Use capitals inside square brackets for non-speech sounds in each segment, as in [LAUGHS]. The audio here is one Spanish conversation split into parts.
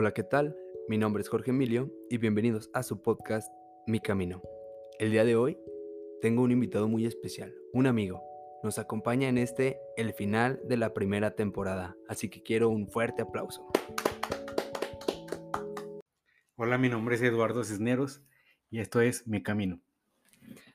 Hola, ¿qué tal? Mi nombre es Jorge Emilio y bienvenidos a su podcast Mi Camino. El día de hoy tengo un invitado muy especial, un amigo. Nos acompaña en este, el final de la primera temporada, así que quiero un fuerte aplauso. Hola, mi nombre es Eduardo Cisneros y esto es Mi Camino.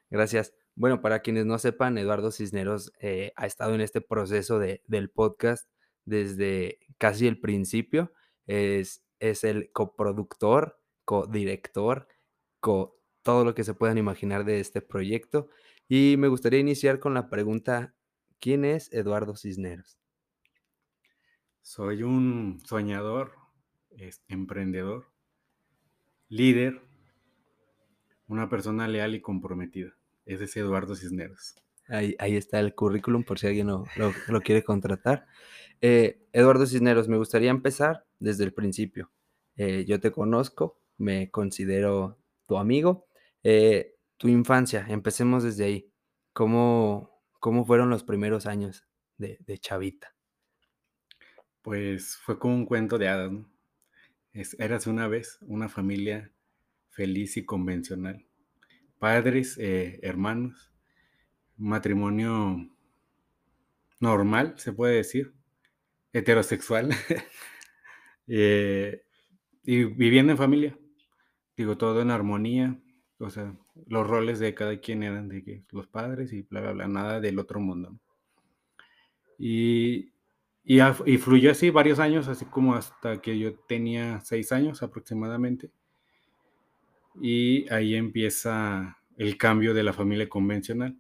Gracias. Bueno, para quienes no sepan, Eduardo Cisneros eh, ha estado en este proceso de, del podcast desde casi el principio. Es, es el coproductor, codirector, co todo lo que se puedan imaginar de este proyecto. Y me gustaría iniciar con la pregunta, ¿quién es Eduardo Cisneros? Soy un soñador, emprendedor, líder, una persona leal y comprometida. Ese es Eduardo Cisneros. Ahí, ahí está el currículum por si alguien lo, lo, quiere contratar. Eh, Eduardo Cisneros, me gustaría empezar desde el principio. Eh, yo te conozco, me considero tu amigo. Eh, tu infancia, empecemos desde ahí. ¿Cómo, cómo fueron los primeros años de, Chavita? Pues fue como un cuento de hadas, ¿no? Eras una vez una familia feliz y convencional padres, eh, hermanos, matrimonio normal, se puede decir, heterosexual, [LAUGHS] eh, y viviendo en familia, digo, todo en armonía, o sea, los roles de cada quien eran de que los padres y bla, bla, bla, nada del otro mundo. Y, y, y, fluyó así varios años, así como hasta que yo tenía seis años aproximadamente. Y ahí empieza el cambio de la familia convencional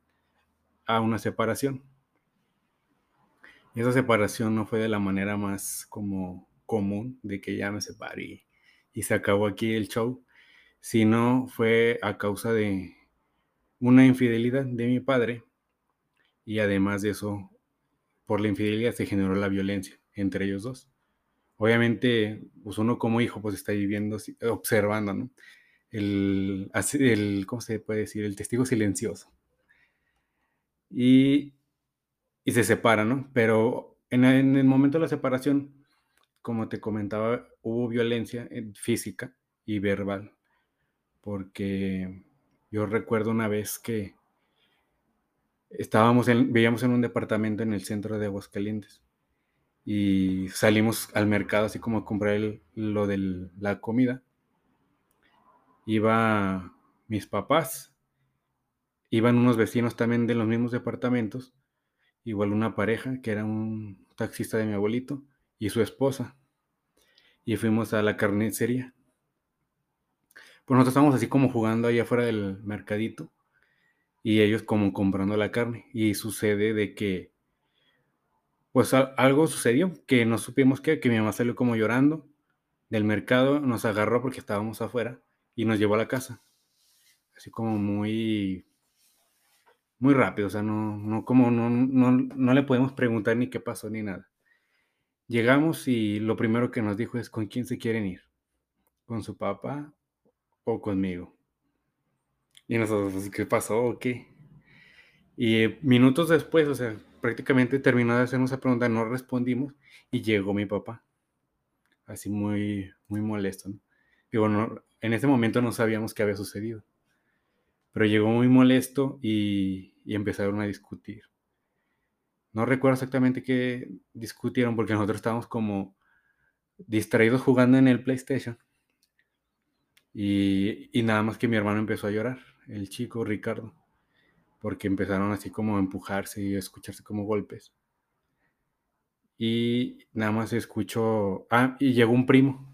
a una separación. Esa separación no fue de la manera más como común de que ya me separé y, se acabó aquí el show, sino fue a causa de una infidelidad de mi padre y además de eso, por la infidelidad se generó la violencia entre ellos dos. Obviamente, pues uno como hijo pues está viviendo, observando, ¿no? el, el, ¿cómo se puede decir? El testigo silencioso. Y, y se separa, ¿no? Pero en, el momento de la separación, como te comentaba, hubo violencia eh, física y verbal, porque yo recuerdo una vez que estábamos en, vivíamos en un departamento en el centro de Aguascalientes y salimos al mercado así como a comprar lo de la comida iba mis papás, iban unos vecinos también de los mismos departamentos, igual una pareja que era un taxista de mi abuelito y su esposa. Y fuimos a la carnicería. Pues nosotros estábamos así como jugando ahí afuera del mercadito y ellos como comprando la carne. Y sucede de que, pues algo sucedió, que no supimos qué, que mi mamá salió como llorando del mercado, nos agarró porque estábamos afuera y nos llevó a la casa. Así como muy, muy rápido, o sea, no, no, como no, no, no le podemos preguntar ni qué pasó ni nada. Llegamos y lo primero que nos dijo es con quién se quieren ir, con su papá o conmigo. Y nosotros, pues, ¿qué pasó o qué? Y minutos después, o sea, prácticamente terminó de hacernos esa pregunta, no respondimos y llegó mi papá. Así muy, muy molesto, ¿no? Digo, no, en ese momento no sabíamos qué había sucedido. Pero llegó muy molesto y, empezaron a discutir. No recuerdo exactamente qué discutieron porque nosotros estábamos como distraídos jugando en el PlayStation. Y, y, nada más que mi hermano empezó a llorar, el chico Ricardo, porque empezaron así como a empujarse y a escucharse como golpes. Y nada más escuchó, ah, y llegó un primo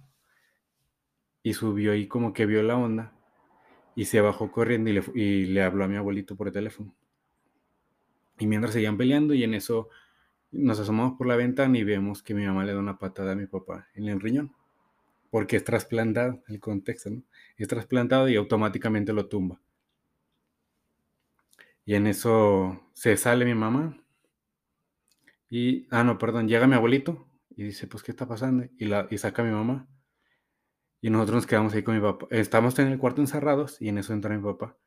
y subió y como que vio la onda y se bajó corriendo y le, habló a mi abuelito por teléfono. Y mientras seguían peleando y en eso nos asomamos por la ventana y vemos que mi mamá le da una patada a mi papá en el riñón. Porque es trasplantado, el contexto, ¿no? Es trasplantado y automáticamente lo tumba. Y en eso se sale mi mamá. Y, ah, no, perdón, llega mi abuelito y dice, pues, ¿qué está pasando? Y, la, y saca a mi mamá. Y nosotros nos quedamos ahí con mi papá. Estamos en el cuarto encerrados y en eso entra mi papá.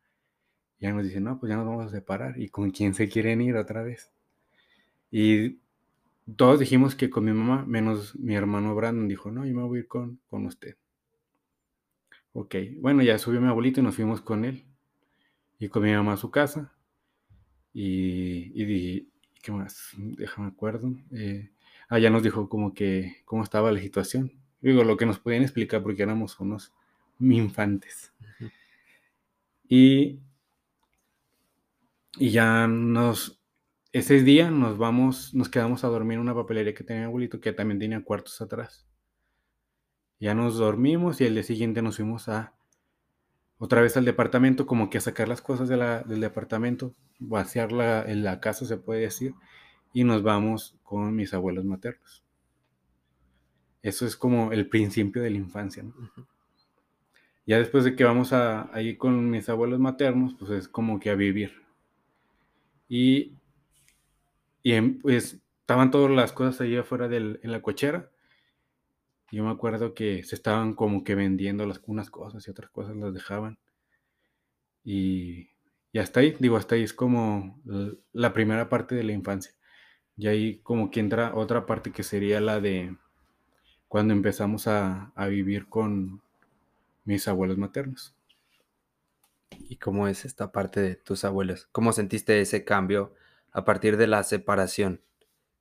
Ya nos dice, no, pues ya nos vamos a separar. ¿Y con quién se quieren ir otra vez? Y todos dijimos que con mi mamá, menos mi hermano Brandon dijo, no, yo me voy a ir con, con usted. Ok, bueno, ya subió mi abuelito y nos fuimos con él. Y con mi mamá a su casa. Y, y dije, ¿qué más? Déjame acuerdo. Eh, allá nos dijo como que cómo estaba la situación. Digo, lo que nos podían explicar porque éramos unos infantes. Y, y ya nos, ese día nos vamos, nos quedamos a dormir en una papelería que tenía mi abuelito, que también tenía cuartos atrás. Ya nos dormimos y el día siguiente nos fuimos a otra vez al departamento, como que a sacar las cosas del departamento, vaciar la, en la casa, se puede decir, y nos vamos con mis abuelos maternos. Eso es como el principio de la infancia. Ya después de que vamos a, ahí con mis abuelos maternos, pues es como que a vivir. Y, y pues estaban todas las cosas ahí afuera en la cochera yo me acuerdo que se estaban como que vendiendo las, unas cosas y otras cosas las dejaban. Y, y hasta ahí, digo, hasta ahí es como la primera parte de la infancia. Y ahí como que entra otra parte que sería la de cuando empezamos a, a vivir con mis abuelos maternos. ¿Y cómo es esta parte de tus abuelos? ¿Cómo sentiste ese cambio a partir de la separación?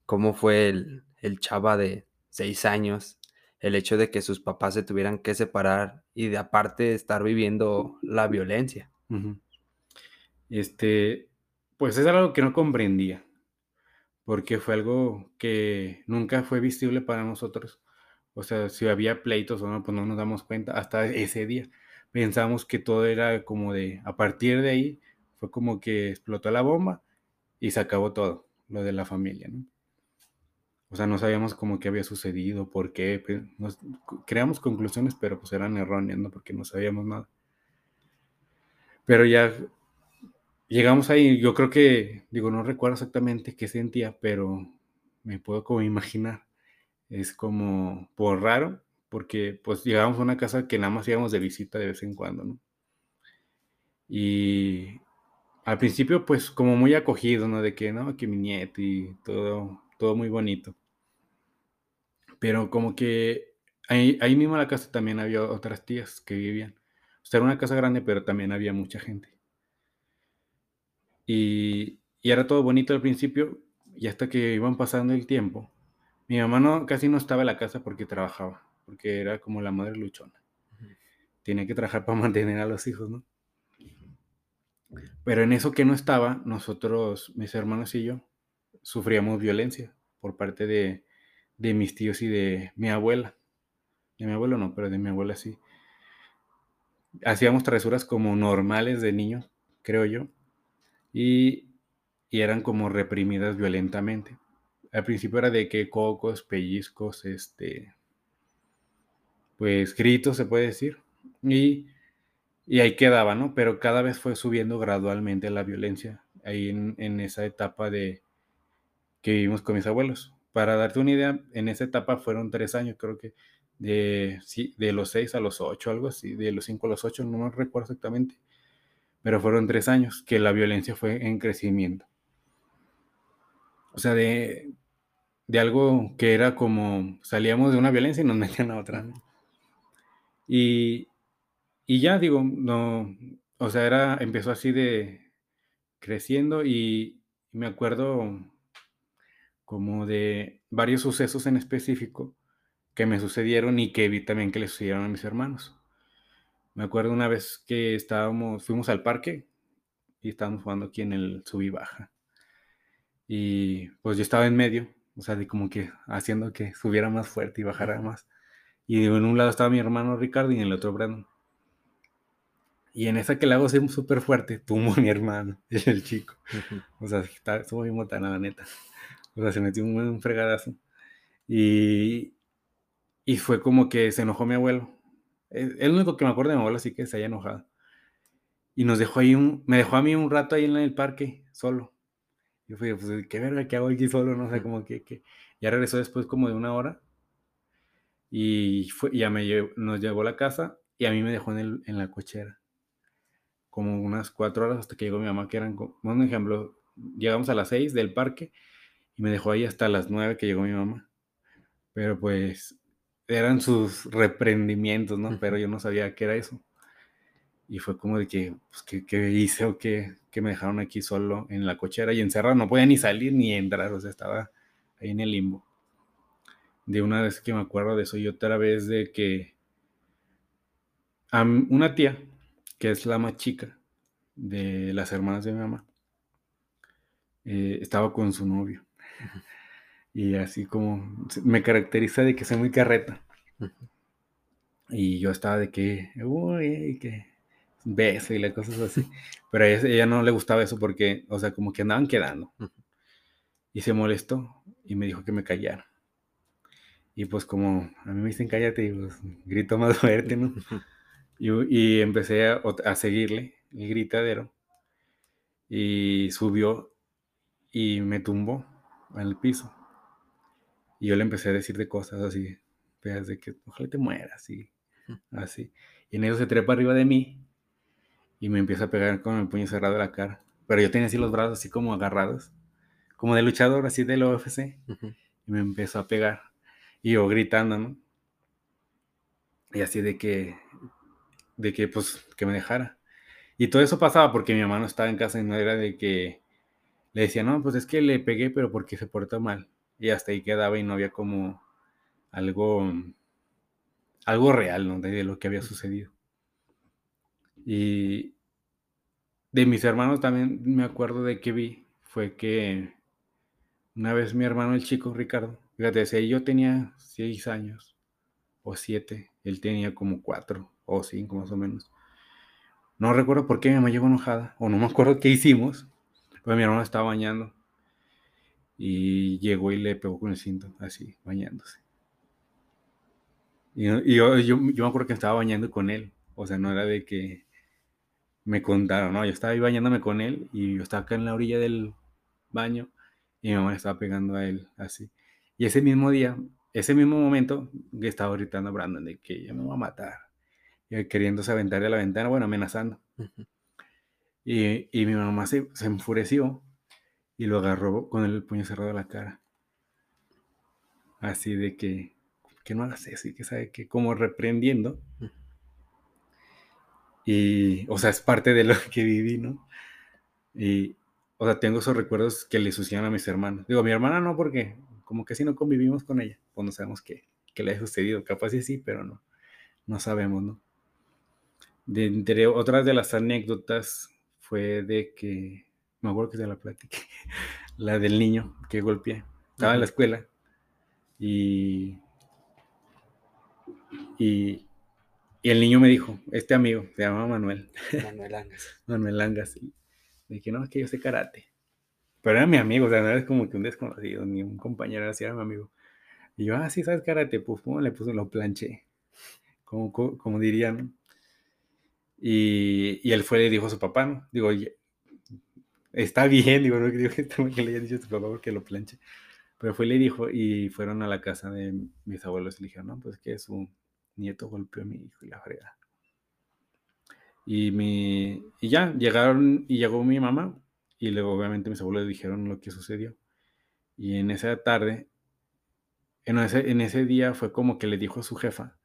¿Cómo fue el, el chava de seis años el hecho de que sus papás se tuvieran que separar y de aparte estar viviendo la violencia. Este, pues es algo que no comprendía, porque fue algo que nunca fue visible para nosotros. O sea, si había pleitos o no, pues no nos damos cuenta hasta ese día. Pensamos que todo era como de, a partir de ahí, fue como que explotó la bomba y se acabó todo, lo de la familia, ¿no? O sea, no sabíamos cómo que había sucedido, por qué. Pues, nos, creamos conclusiones, pero pues eran erróneas, ¿no? Porque no sabíamos nada. Pero ya llegamos ahí, yo creo que, digo, no recuerdo exactamente qué sentía, pero me puedo como imaginar. Es como por raro, porque pues llegamos a una casa que nada más íbamos de visita de vez en cuando, ¿no? Y al principio pues como muy acogido, ¿no? De que, no, que mi nieto y todo, todo muy bonito. Pero como que ahí, ahí mismo en la casa también había otras tías que vivían. O sea, era una casa grande, pero también había mucha gente. Y, y era todo bonito al principio, y hasta que iban pasando el tiempo, mi mamá no, casi no estaba en la casa porque trabajaba, porque era como la madre luchona. Tiene que trabajar para [LAUGHS] mantener a los hijos, ¿no? Pero en eso que no estaba, nosotros, mis hermanos y yo, sufríamos violencia por parte de, de mis tíos y de mi abuela. De mi abuelo no, pero de mi abuela sí. Hacíamos travesuras como normales de niños, creo yo, y, y eran como reprimidas violentamente. Al principio era de que cocos, pellizcos, este, pues gritos se puede decir, y, y ahí quedaba, ¿no? Pero cada vez fue subiendo gradualmente la violencia ahí en, en esa etapa de que vivimos con mis abuelos para darte una idea, en esa etapa fueron tres años, creo que de, de los seis a los ocho, algo así, de los cinco a los ocho, no me recuerdo exactamente, pero fueron tres años que la violencia fue en crecimiento. O sea, de, de algo que era como salíamos de una violencia y nos [LAUGHS] metían a otra. Y, y ya digo, no, o sea, era, empezó así de creciendo y me acuerdo como de varios sucesos en específico que me sucedieron y que vi también que le sucedieron a mis hermanos. Me acuerdo una vez que estábamos, fuimos al parque y estábamos jugando aquí en el sub y baja. Y pues yo estaba en medio, o sea, de como que haciendo que subiera más fuerte y bajara más. Y en un lado estaba mi hermano Ricardo y en el otro Brandon. Y en esa que le hago súper fuerte, tumbo a mi hermano, [LAUGHS] el chico. O sea, estuvo muy motana, la neta. O sea, se metió un, un fregadazo. Y, y fue como que se enojó mi abuelo. Es, el único que me acuerdo de mi abuelo, así que se haya enojado. Y nos dejó ahí un, me dejó a mí un rato ahí en el parque, solo. Yo fui, pues, ¿qué verga que hago aquí solo? No sé, como que, que... Ya regresó después como de una hora. Y fue, ya me nos llevó a la casa y a mí me dejó en, el, en la cochera. Como unas cuatro horas hasta que llegó mi mamá, que eran, un ejemplo, llegamos a las seis del parque y me dejó ahí hasta las 9 que llegó mi mamá. Pero pues eran sus reprendimientos, ¿no? Pero yo no sabía qué era eso. Y fue como de que, pues, ¿qué, qué hice o qué? Que me dejaron aquí solo en la cochera y encerrado. No podía ni salir ni entrar, o sea, estaba ahí en el limbo. De una vez que me acuerdo de eso y otra vez de que a una tía, que es la más chica de las hermanas de mi mamá, eh, estaba con su novio. Y así como me caracteriza de que soy muy carreta. Y yo estaba de que, uy, que beso y las cosas así. Pero a ella, no le gustaba eso porque, o sea, como que andaban quedando. Y se molestó y me dijo que me callara. Y pues como a mí me dicen cállate, y pues grito más [LAUGHS] fuerte, ¿no? Y, empecé a, a, seguirle el gritadero. Y subió y me tumbó en el piso. Y yo le empecé a decir de cosas así, de que ojalá te mueras, y así. Y en eso se trepa arriba de mí y me empieza a pegar con el puño cerrado de la cara. Pero yo tenía así los brazos así como agarrados, como de luchador, así del UFC. Y me empezó a pegar. Y yo gritando, ¿no? Y así de que, de que, pues, que me dejara. Y todo eso pasaba porque mi mamá no estaba en casa y no era de que le decía, no, pues es que le pegué, pero porque se portó mal. Y hasta ahí quedaba y no había como algo, algo real, ¿no? De lo que había sucedido. Y de mis hermanos también me acuerdo de que vi, fue que una vez mi hermano, el chico Ricardo, fíjate, si yo tenía seis años o siete, él tenía como cuatro o cinco más o menos. No recuerdo por qué mi mamá llegó enojada, o no me acuerdo qué hicimos, pero mi hermano estaba bañando y llegó y le pegó con el cinto, así, bañándose. Y, yo, yo, yo, me acuerdo que estaba bañando con él, o sea, no era de que me contaron, no, yo estaba ahí bañándome con él y yo estaba acá en la orilla del baño y mi mamá estaba pegando a él así. Y ese mismo día, ese mismo momento, que estaba gritando a Brandon de que ya me va a matar, y queriéndose aventar de la ventana, bueno, amenazando. y, y, mi mamá se, se, enfureció y lo agarró con el puño cerrado a la cara. Así de que, que no hagas eso y que sabe que como reprendiendo. Y, o sea, es parte de lo [LAUGHS] que viví, ¿no? Y, o sea, tengo esos recuerdos que le sucedían a mis hermanos. Digo, mi hermana no, porque como que si no convivimos con ella, pues no sabemos qué, qué le ha sucedido. Capaz sí, sí, pero no, no sabemos, ¿no? De, entre otras de las anécdotas fue de que, me acuerdo que se la platiqué, [LAUGHS] la del niño que golpeé. Estaba en la escuela y, y y el niño me dijo, este amigo, se llama Manuel. [LAUGHS] Manuel Angas. Manuel Angas. Y me dije, no, es que yo sé karate. Pero era mi amigo, o sea, no era como que un desconocido, ni un compañero, así era mi amigo. Y yo, ah, sí, ¿sabes karate? Pues, ¿cómo le puse? Lo planché. Como, como, dirían. Y, y, él fue y le dijo a su papá, ¿no? Digo, oye, está bien, digo, no digo que le haya dicho a su papá porque lo planché. Pero fue y le dijo, y fueron a la casa de mis abuelos y le dijeron, no, pues que es un nieto golpeó a mi hijo y la frega. Y, mi, y ya, llegaron y llegó mi mamá y luego obviamente mis abuelos dijeron lo que sucedió. Y en esa tarde, en ese, en ese día fue como que le dijo a su jefa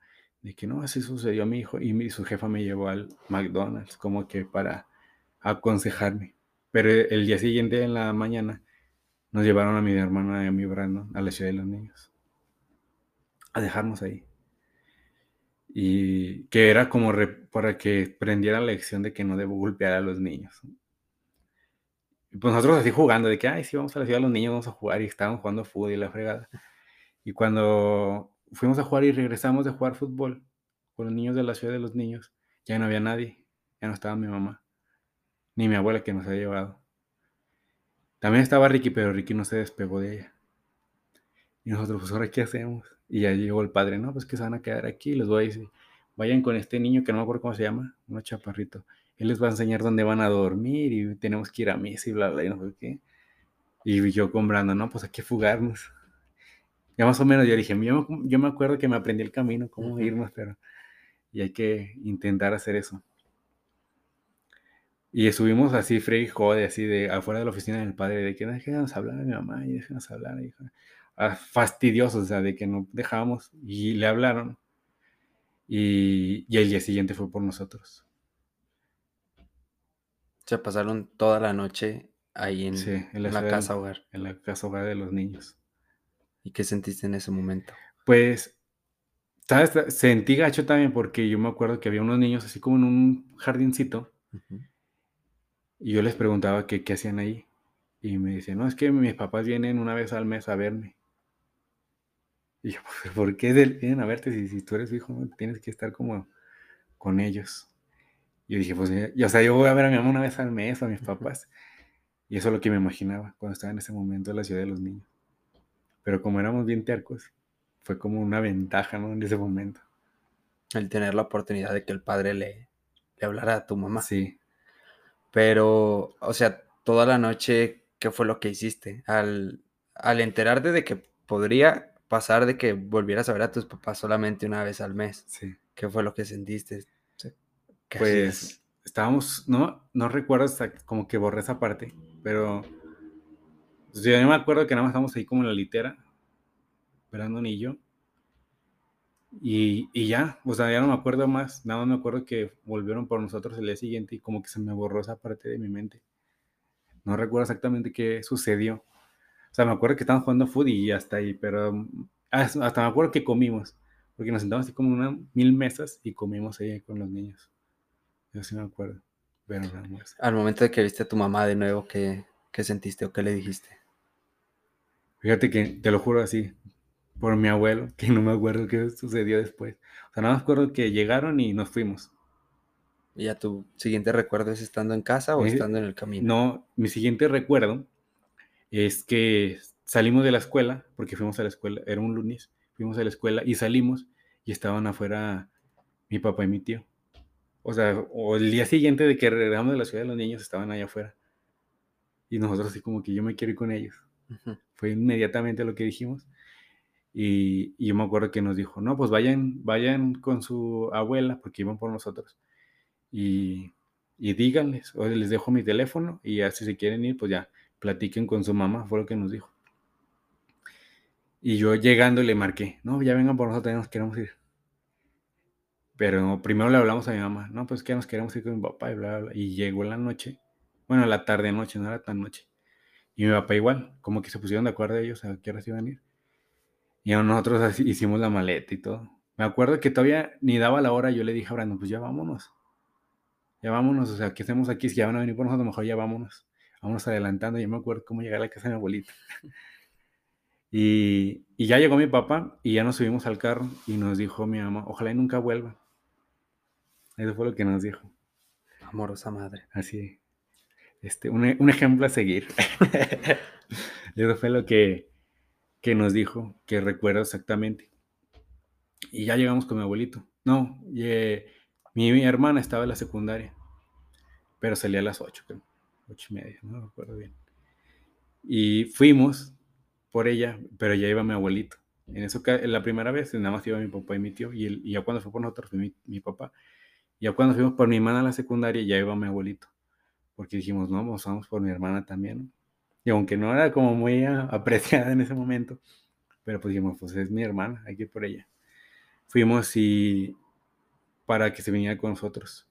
de que no, así sucedió a mi hijo y su jefa me llevó al McDonald's como que para aconsejarme. Pero el día siguiente en la mañana nos llevaron a mi hermana y a mi Brandon a la ciudad de los niños. A dejarnos ahí y que era como para que prendiera la lección de que no debo golpear a los niños. Pues nosotros así jugando, de que, ay, sí, vamos a la ciudad de los niños, vamos a jugar, y estábamos jugando fútbol y la fregada. Y cuando fuimos a jugar y regresamos de jugar fútbol con los niños de la ciudad de los niños, ya no había nadie, ya no estaba mi mamá, ni mi abuela que nos había llevado. También estaba Ricky, pero Ricky no se despegó de ella. Y nosotros, pues, ¿ahora qué hacemos? Y ya llegó el padre, no, pues que se van a quedar aquí, les voy a decir, vayan con este niño que no me acuerdo cómo se llama, un chaparrito. Él les va a enseñar dónde van a dormir y tenemos que ir a misa y bla, bla, y no sé qué. Y yo comprando, no, pues hay que fugarnos. Ya más o menos yo dije, yo, yo me acuerdo que me aprendí el camino, cómo irnos, pero y hay que intentar hacer eso. Y estuvimos así, Freddy jode, así de afuera de la oficina del padre, de que déjenos hablar a mi mamá y déjenos hablar, hija. Ah, fastidiosos, o sea, de que no dejábamos. Y le hablaron. Y, y el día siguiente fue por nosotros. Se pasaron toda la noche ahí en, Sí, en la en la ciudad casa hogar. En la casa hogar de los niños. ¿Y qué sentiste en ese momento? Pues, ¿sabes? Sentí gacho también porque yo me acuerdo que había unos niños así como en un jardincito y yo les preguntaba que qué hacían ahí. Y me decían, no, es que mis papás vienen una vez al mes a verme. Y yo, "Pues, [LAUGHS] ¿por qué vienen a verte si, si tú eres hijo? Tienes que estar como con ellos. Y yo dije, pues, eh, y, o sea, yo voy a ver a mi mamá una vez al mes, a mis papás. Y eso es lo que me imaginaba cuando estaba en ese momento en la ciudad de los niños. Pero como éramos bien tercos, fue como una ventaja, ¿no? En ese momento. El tener la oportunidad de que el padre le, le hablara a tu mamá. Sí. Pero, o sea, toda la noche, ¿qué fue lo que hiciste? Al, al enterarte de que podría pasar de que volvieras a ver a tus papás solamente una vez al mes, Sí. ¿qué fue lo que sentiste? O sea, ¿qué Pues estábamos, no, no recuerdo hasta como que borré esa parte, pero pues, yo me acuerdo que nada más estábamos ahí como en la litera, Brandon y yo. Y, y ya, o sea, ya no me acuerdo más, nada más me acuerdo que volvieron por nosotros el día siguiente y como que se me borró esa parte de mi mente. No recuerdo exactamente qué sucedió. O sea, me acuerdo que estábamos jugando fútbol y hasta ahí, pero mm, hasta me acuerdo que comimos, porque nos sentamos así como en una mil mesas y comimos ahí con los niños. Yo sí me acuerdo. Pero nada más. Al momento de que viste a tu mamá de nuevo, ¿qué, qué sentiste o qué le dijiste? Fíjate que te lo juro así, por mi abuelo, [LAUGHS] que no me acuerdo qué sucedió después. O sea, nada más me acuerdo que llegaron y nos fuimos. ¿Y ya tu siguiente recuerdo es estando en casa o Eh, estando en el camino? No, mi siguiente recuerdo es que salimos de la escuela, porque fuimos a la escuela, era un lunes, fuimos a la escuela y salimos y estaban afuera mi papá y mi tío. O sea, o el día siguiente de que regresamos de la ciudad los niños estaban allá afuera. Y nosotros así como que yo me quiero ir con ellos. Ujú. Fue inmediatamente lo que dijimos. Y, y yo me acuerdo que nos dijo, no, pues vayan, vayan con su abuela, porque iban por nosotros. Y, y díganles, o les dejo mi teléfono y ya si se quieren ir, pues ya platiquen con su mamá, fue lo que nos dijo. Y yo llegando le marqué, no, ya vengan por nosotros, ya nos queremos ir. Pero primero le hablamos a mi mamá, no, pues que nos queremos ir con mi papá y bla, bla, bla. Y llegó la noche, bueno, la tarde noche, no era tan noche. Y mi papá igual, como que se pusieron de acuerdo ellos a qué horas iban a ir. Y nosotros así hicimos la maleta y todo. Me acuerdo que todavía ni daba la hora, yo le dije a Brandon, pues ya vámonos. Ya vámonos, o sea, ¿qué hacemos aquí? Si ya van a venir por nosotros, mejor ya vámonos. Vámonos adelantando. Yo me acuerdo cómo llegar a la casa de mi abuelita. [LAUGHS] Y, y ya llegó mi papá y ya nos subimos al carro y nos dijo mi mamá, ojalá y nunca vuelva. Eso fue lo que nos dijo. Amorosa madre. Así, este, un, un ejemplo a seguir. [LAUGHS] Eso fue lo que, que nos dijo, que recuerdo exactamente. Y ya llegamos con mi abuelito. No, y, eh, mi, mi hermana estaba en la secundaria, pero salía a las 8, creo. 8 y media, no me acuerdo bien. Y fuimos por ella, pero ya iba mi abuelito. En eso, la primera vez, nada más iba mi papá y mi tío, y, el- y ya cuando fue por nosotros fue mi, mi papá. Ya cuando fuimos por mi hermana a la secundaria, ya iba mi abuelito. Porque dijimos, no, pues vamos por mi hermana también. Y aunque no era como muy apreciada en ese momento, pero pues dijimos, pues es mi hermana, hay que ir por ella. Fuimos y para que se viniera con nosotros.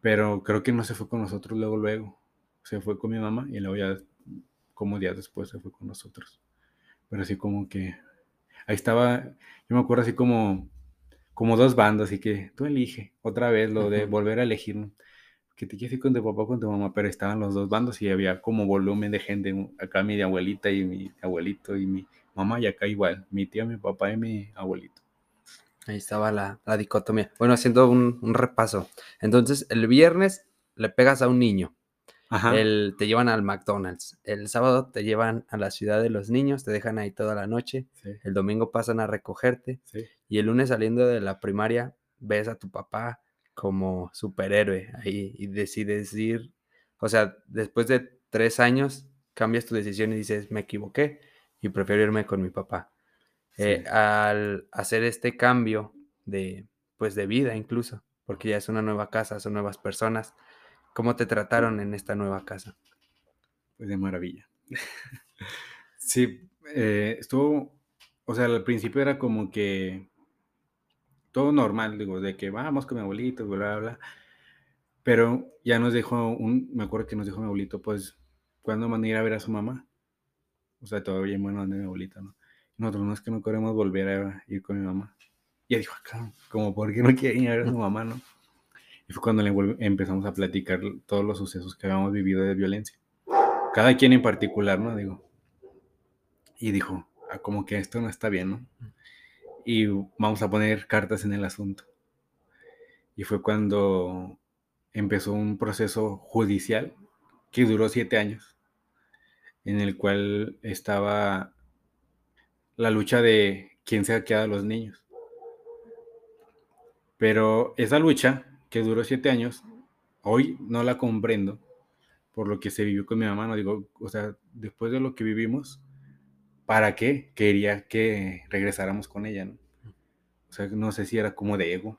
Pero creo que no se fue con nosotros luego, luego. Se fue con mi mamá y luego ya, como días después, se fue con nosotros. Pero así como que, ahí estaba, yo me acuerdo así como, como dos bandos, así que tú elige otra vez lo de volver a elegir, que te quieres ir con tu papá o con tu mamá, pero estaban los dos bandos y había como volumen de gente, acá mi abuelita y mi abuelito y mi mamá y acá igual, mi tía, mi papá y mi abuelito. Ahí estaba la, la dicotomía. Bueno, haciendo un, un repaso. Entonces, el viernes le pegas a un niño. Ajá. El, te llevan al McDonald's. El sábado te llevan a la ciudad de los niños, te dejan ahí toda la noche. Sí, El domingo pasan a recogerte. sí, Y el lunes saliendo de la primaria, ves a tu papá como superhéroe ahí y decides ir. O sea, después de tres años, cambias tu decisión y dices, me equivoqué y prefiero irme con mi papá. Eh, sí. al hacer este cambio de, pues, de vida incluso, porque ya es una nueva casa, son nuevas personas, ¿Cómo te trataron en esta nueva casa? Pues de maravilla. [LAUGHS] sí, eh, estuvo, o sea, al principio era como que todo normal, digo, de que vamos con mi abuelito, bla, bla, bla. Pero ya nos dijo, un, me acuerdo que nos dijo mi abuelito, pues, ¿cuándo van a ir a ver a su mamá? O sea, todavía bueno de mi abuelita, ¿no? Nosotros no es que no queremos volver a ir con mi mamá. Y ella dijo, acá, como, ¿por qué no quieren ir a ver a su mamá, no? Y fue cuando le empezamos a platicar todos los sucesos que habíamos vivido de violencia. Cada quien en particular, ¿no? Digo. Y dijo, ah, como que esto no está bien, ¿no? Y vamos a poner cartas en el asunto. Y fue cuando empezó un proceso judicial que duró siete años, en el cual estaba la lucha de quién se ha quedado a los niños. Pero esa lucha que duró siete años, hoy no la comprendo por lo que se vivió con mi mamá. No digo, o sea, después de lo que vivimos, ¿para qué quería que regresáramos con ella? ¿no? O sea, no sé si era como de ego.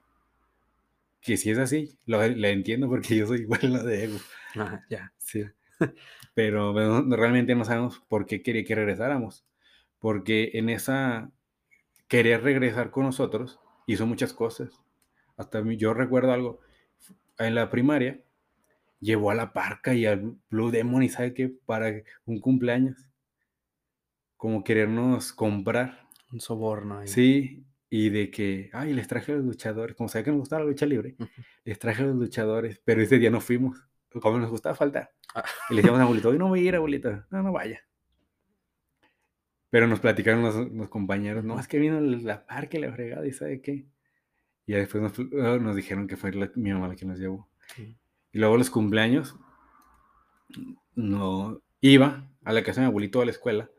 Que si es así, lo, la entiendo porque yo soy igual no de ego. Ah, ya. Sí. Pero realmente no sabemos por qué quería que regresáramos. Porque en esa querer regresar con nosotros hizo muchas cosas. Hasta yo recuerdo algo. En la primaria llevó a la parca y al Blue Demon y sabe qué para un cumpleaños. Como querernos comprar. Un soborno. Ahí. Sí, y de que, ay, les traje a los luchadores. Como sabía que nos gustaba la lucha libre, les traje a los luchadores, pero ese día no fuimos. Como nos gustaba faltar. Ah. Y le decíamos a abuelito, hoy no voy a ir, abuelito. No, no vaya. Pero nos platicaron los, compañeros, no, es que vino la parque, la fregada y sabe qué. Y después nos, nos dijeron que fue mi mamá la que nos llevó. Y luego los cumpleaños, no iba a la casa de mi abuelito a la escuela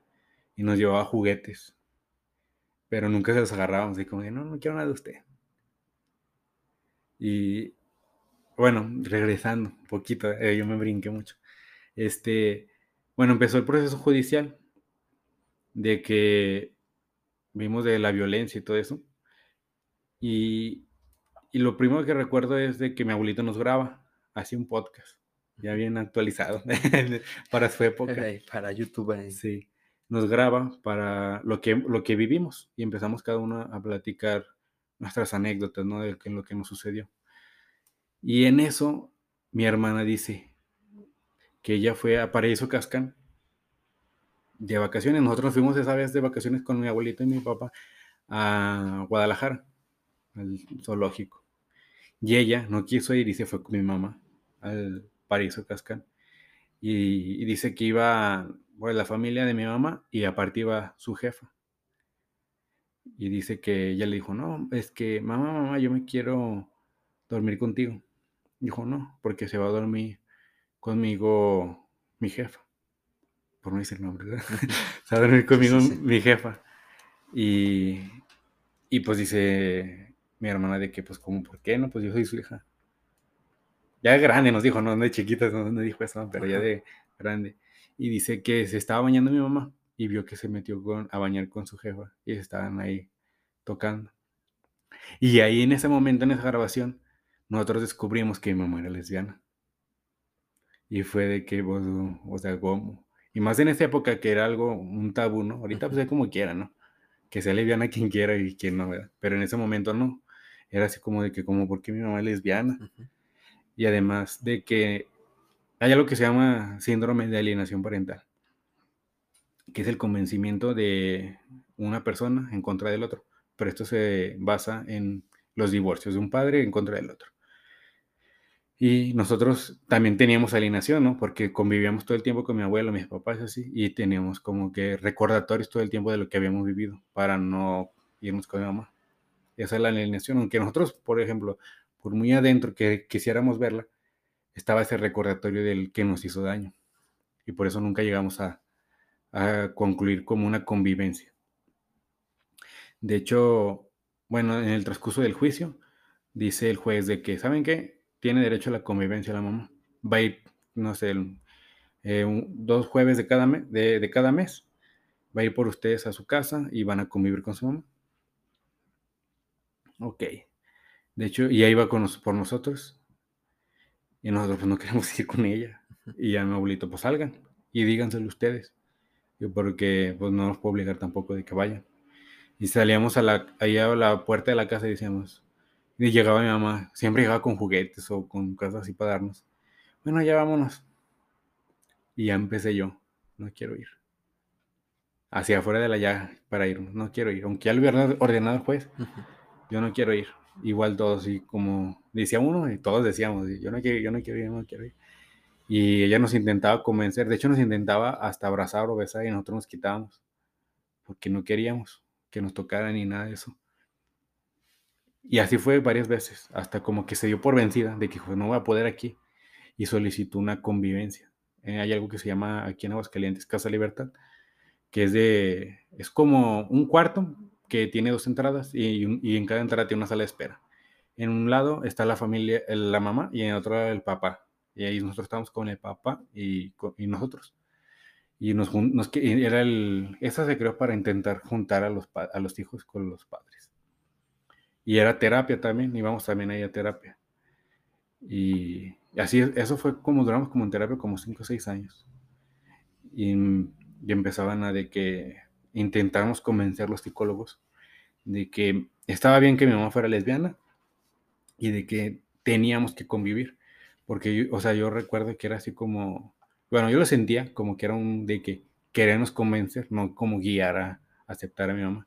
y nos llevaba juguetes. Pero nunca se los agarrábamos, y como de, no, no quiero nada de usted. Y bueno, regresando un poquito, eh, yo me brinqué mucho. Este, bueno, empezó el proceso judicial de que vimos de la violencia y todo eso. Y, lo primero que recuerdo es de que mi abuelito nos graba, hacía un podcast, ya bien actualizado [LAUGHS] para su época. Para YouTube. Sí, nos graba para lo que, lo que vivimos y empezamos cada uno a platicar nuestras anécdotas, ¿no? De lo que nos sucedió. Y en eso mi hermana dice que ella fue a Paraíso Cascán de vacaciones. Nosotros fuimos esa vez de vacaciones con mi abuelito y mi papá a Guadalajara, al zoológico. Y ella no quiso ir y se fue con mi mamá al Paraíso Cascán. Y, dice que iba pues, la familia de mi mamá y aparte iba su jefa. Y dice que ella le dijo, no, es que mamá, mamá, yo me quiero dormir contigo. Dijo, no, porque se va a dormir conmigo mi jefa por no decir nombre, ¿verdad? [LAUGHS] se va a dormir conmigo mi jefa. Y, y pues dice mi hermana de que, pues, como, ¿por qué no? Pues yo soy su hija. Ya de grande nos dijo, no, no de chiquita, no, no dijo eso, pero ya de grande. Y dice que se estaba bañando mi mamá y vio que se metió con, a bañar con su jefa y estaban ahí tocando. Y ahí en ese momento, en esa grabación, nosotros descubrimos que mi mamá era lesbiana. Y fue de que, pues, o sea, como, y más en esa época que era algo, un tabú, ¿no? Ahorita pues es como quiera, ¿no? Que sea lesbiana quien quiera y quien no, ¿verdad? Pero en ese momento no. Era así como de que, como, ¿por qué mi mamá es lesbiana? Y además de que hay algo que se llama síndrome de alienación parental, que es el convencimiento de una persona en contra del otro. Pero esto se basa en los divorcios de un padre en contra del otro. Y nosotros también teníamos alienación, ¿no? Porque convivíamos todo el tiempo con mi abuelo, mis papás, así, y teníamos como que recordatorios todo el tiempo de lo que habíamos vivido para no irnos con mi mamá. Esa es la alienación, aunque nosotros, por ejemplo, por muy adentro que quisiéramos verla, estaba ese recordatorio del que nos hizo daño. Y por eso nunca llegamos a, a concluir como una convivencia. De hecho, bueno, en el transcurso del juicio, dice el juez de que, ¿saben qué? tiene derecho a la convivencia la mamá. Va a ir, no sé, eh, dos jueves de cada, de, cada mes. Va a ir por ustedes a su casa y van a convivir con su mamá. Ok. De hecho, y ahí va con por nosotros. Y nosotros pues no queremos [LAUGHS] ir con ella. Y ya mi abuelito, pues salgan y díganselo ustedes. Yo porque pues no nos puedo obligar tampoco de que vayan. Y salíamos a la, allá a la puerta de la casa y decíamos, y llegaba mi mamá, siempre llegaba con juguetes o con cosas así para darnos. Bueno, ya vámonos. Y ya empecé yo, no quiero ir. Hacia afuera de la ya para irnos, no quiero ir. Aunque ya lo hubiera ordenado el juez, yo no quiero ir. Igual todos, y como decía uno, y todos decíamos, yo no quiero yo no quiero ir, no quiero ir. Y ella nos intentaba convencer, de hecho nos intentaba hasta abrazar o besar y nosotros nos quitábamos, porque no queríamos que nos tocara ni nada de eso. Y así fue varias veces, hasta como que se dio por vencida de que no voy a poder aquí y solicitó una convivencia. Eh, hay algo que se llama aquí en Aguascalientes Casa Libertad, que es de, es como un cuarto que tiene dos entradas y, y en cada entrada tiene una sala de espera. En un lado está la familia, la mamá y en otro lado el papá. Y ahí nosotros estamos con el papá y, y nosotros. Y nos, nos, era el, esa se creó para intentar juntar a los, a los hijos con los padres. Y era terapia también, íbamos también ahí a terapia. Y, así, eso fue como duramos como en terapia como 5 o 6 años. Y, y, empezaban a de que intentamos convencer los psicólogos de que estaba bien que mi mamá fuera lesbiana y de que teníamos que convivir. Porque, o sea, yo recuerdo que era así como, bueno, yo lo sentía como que era un de que queremos convencer, no como guiar a aceptar a mi mamá,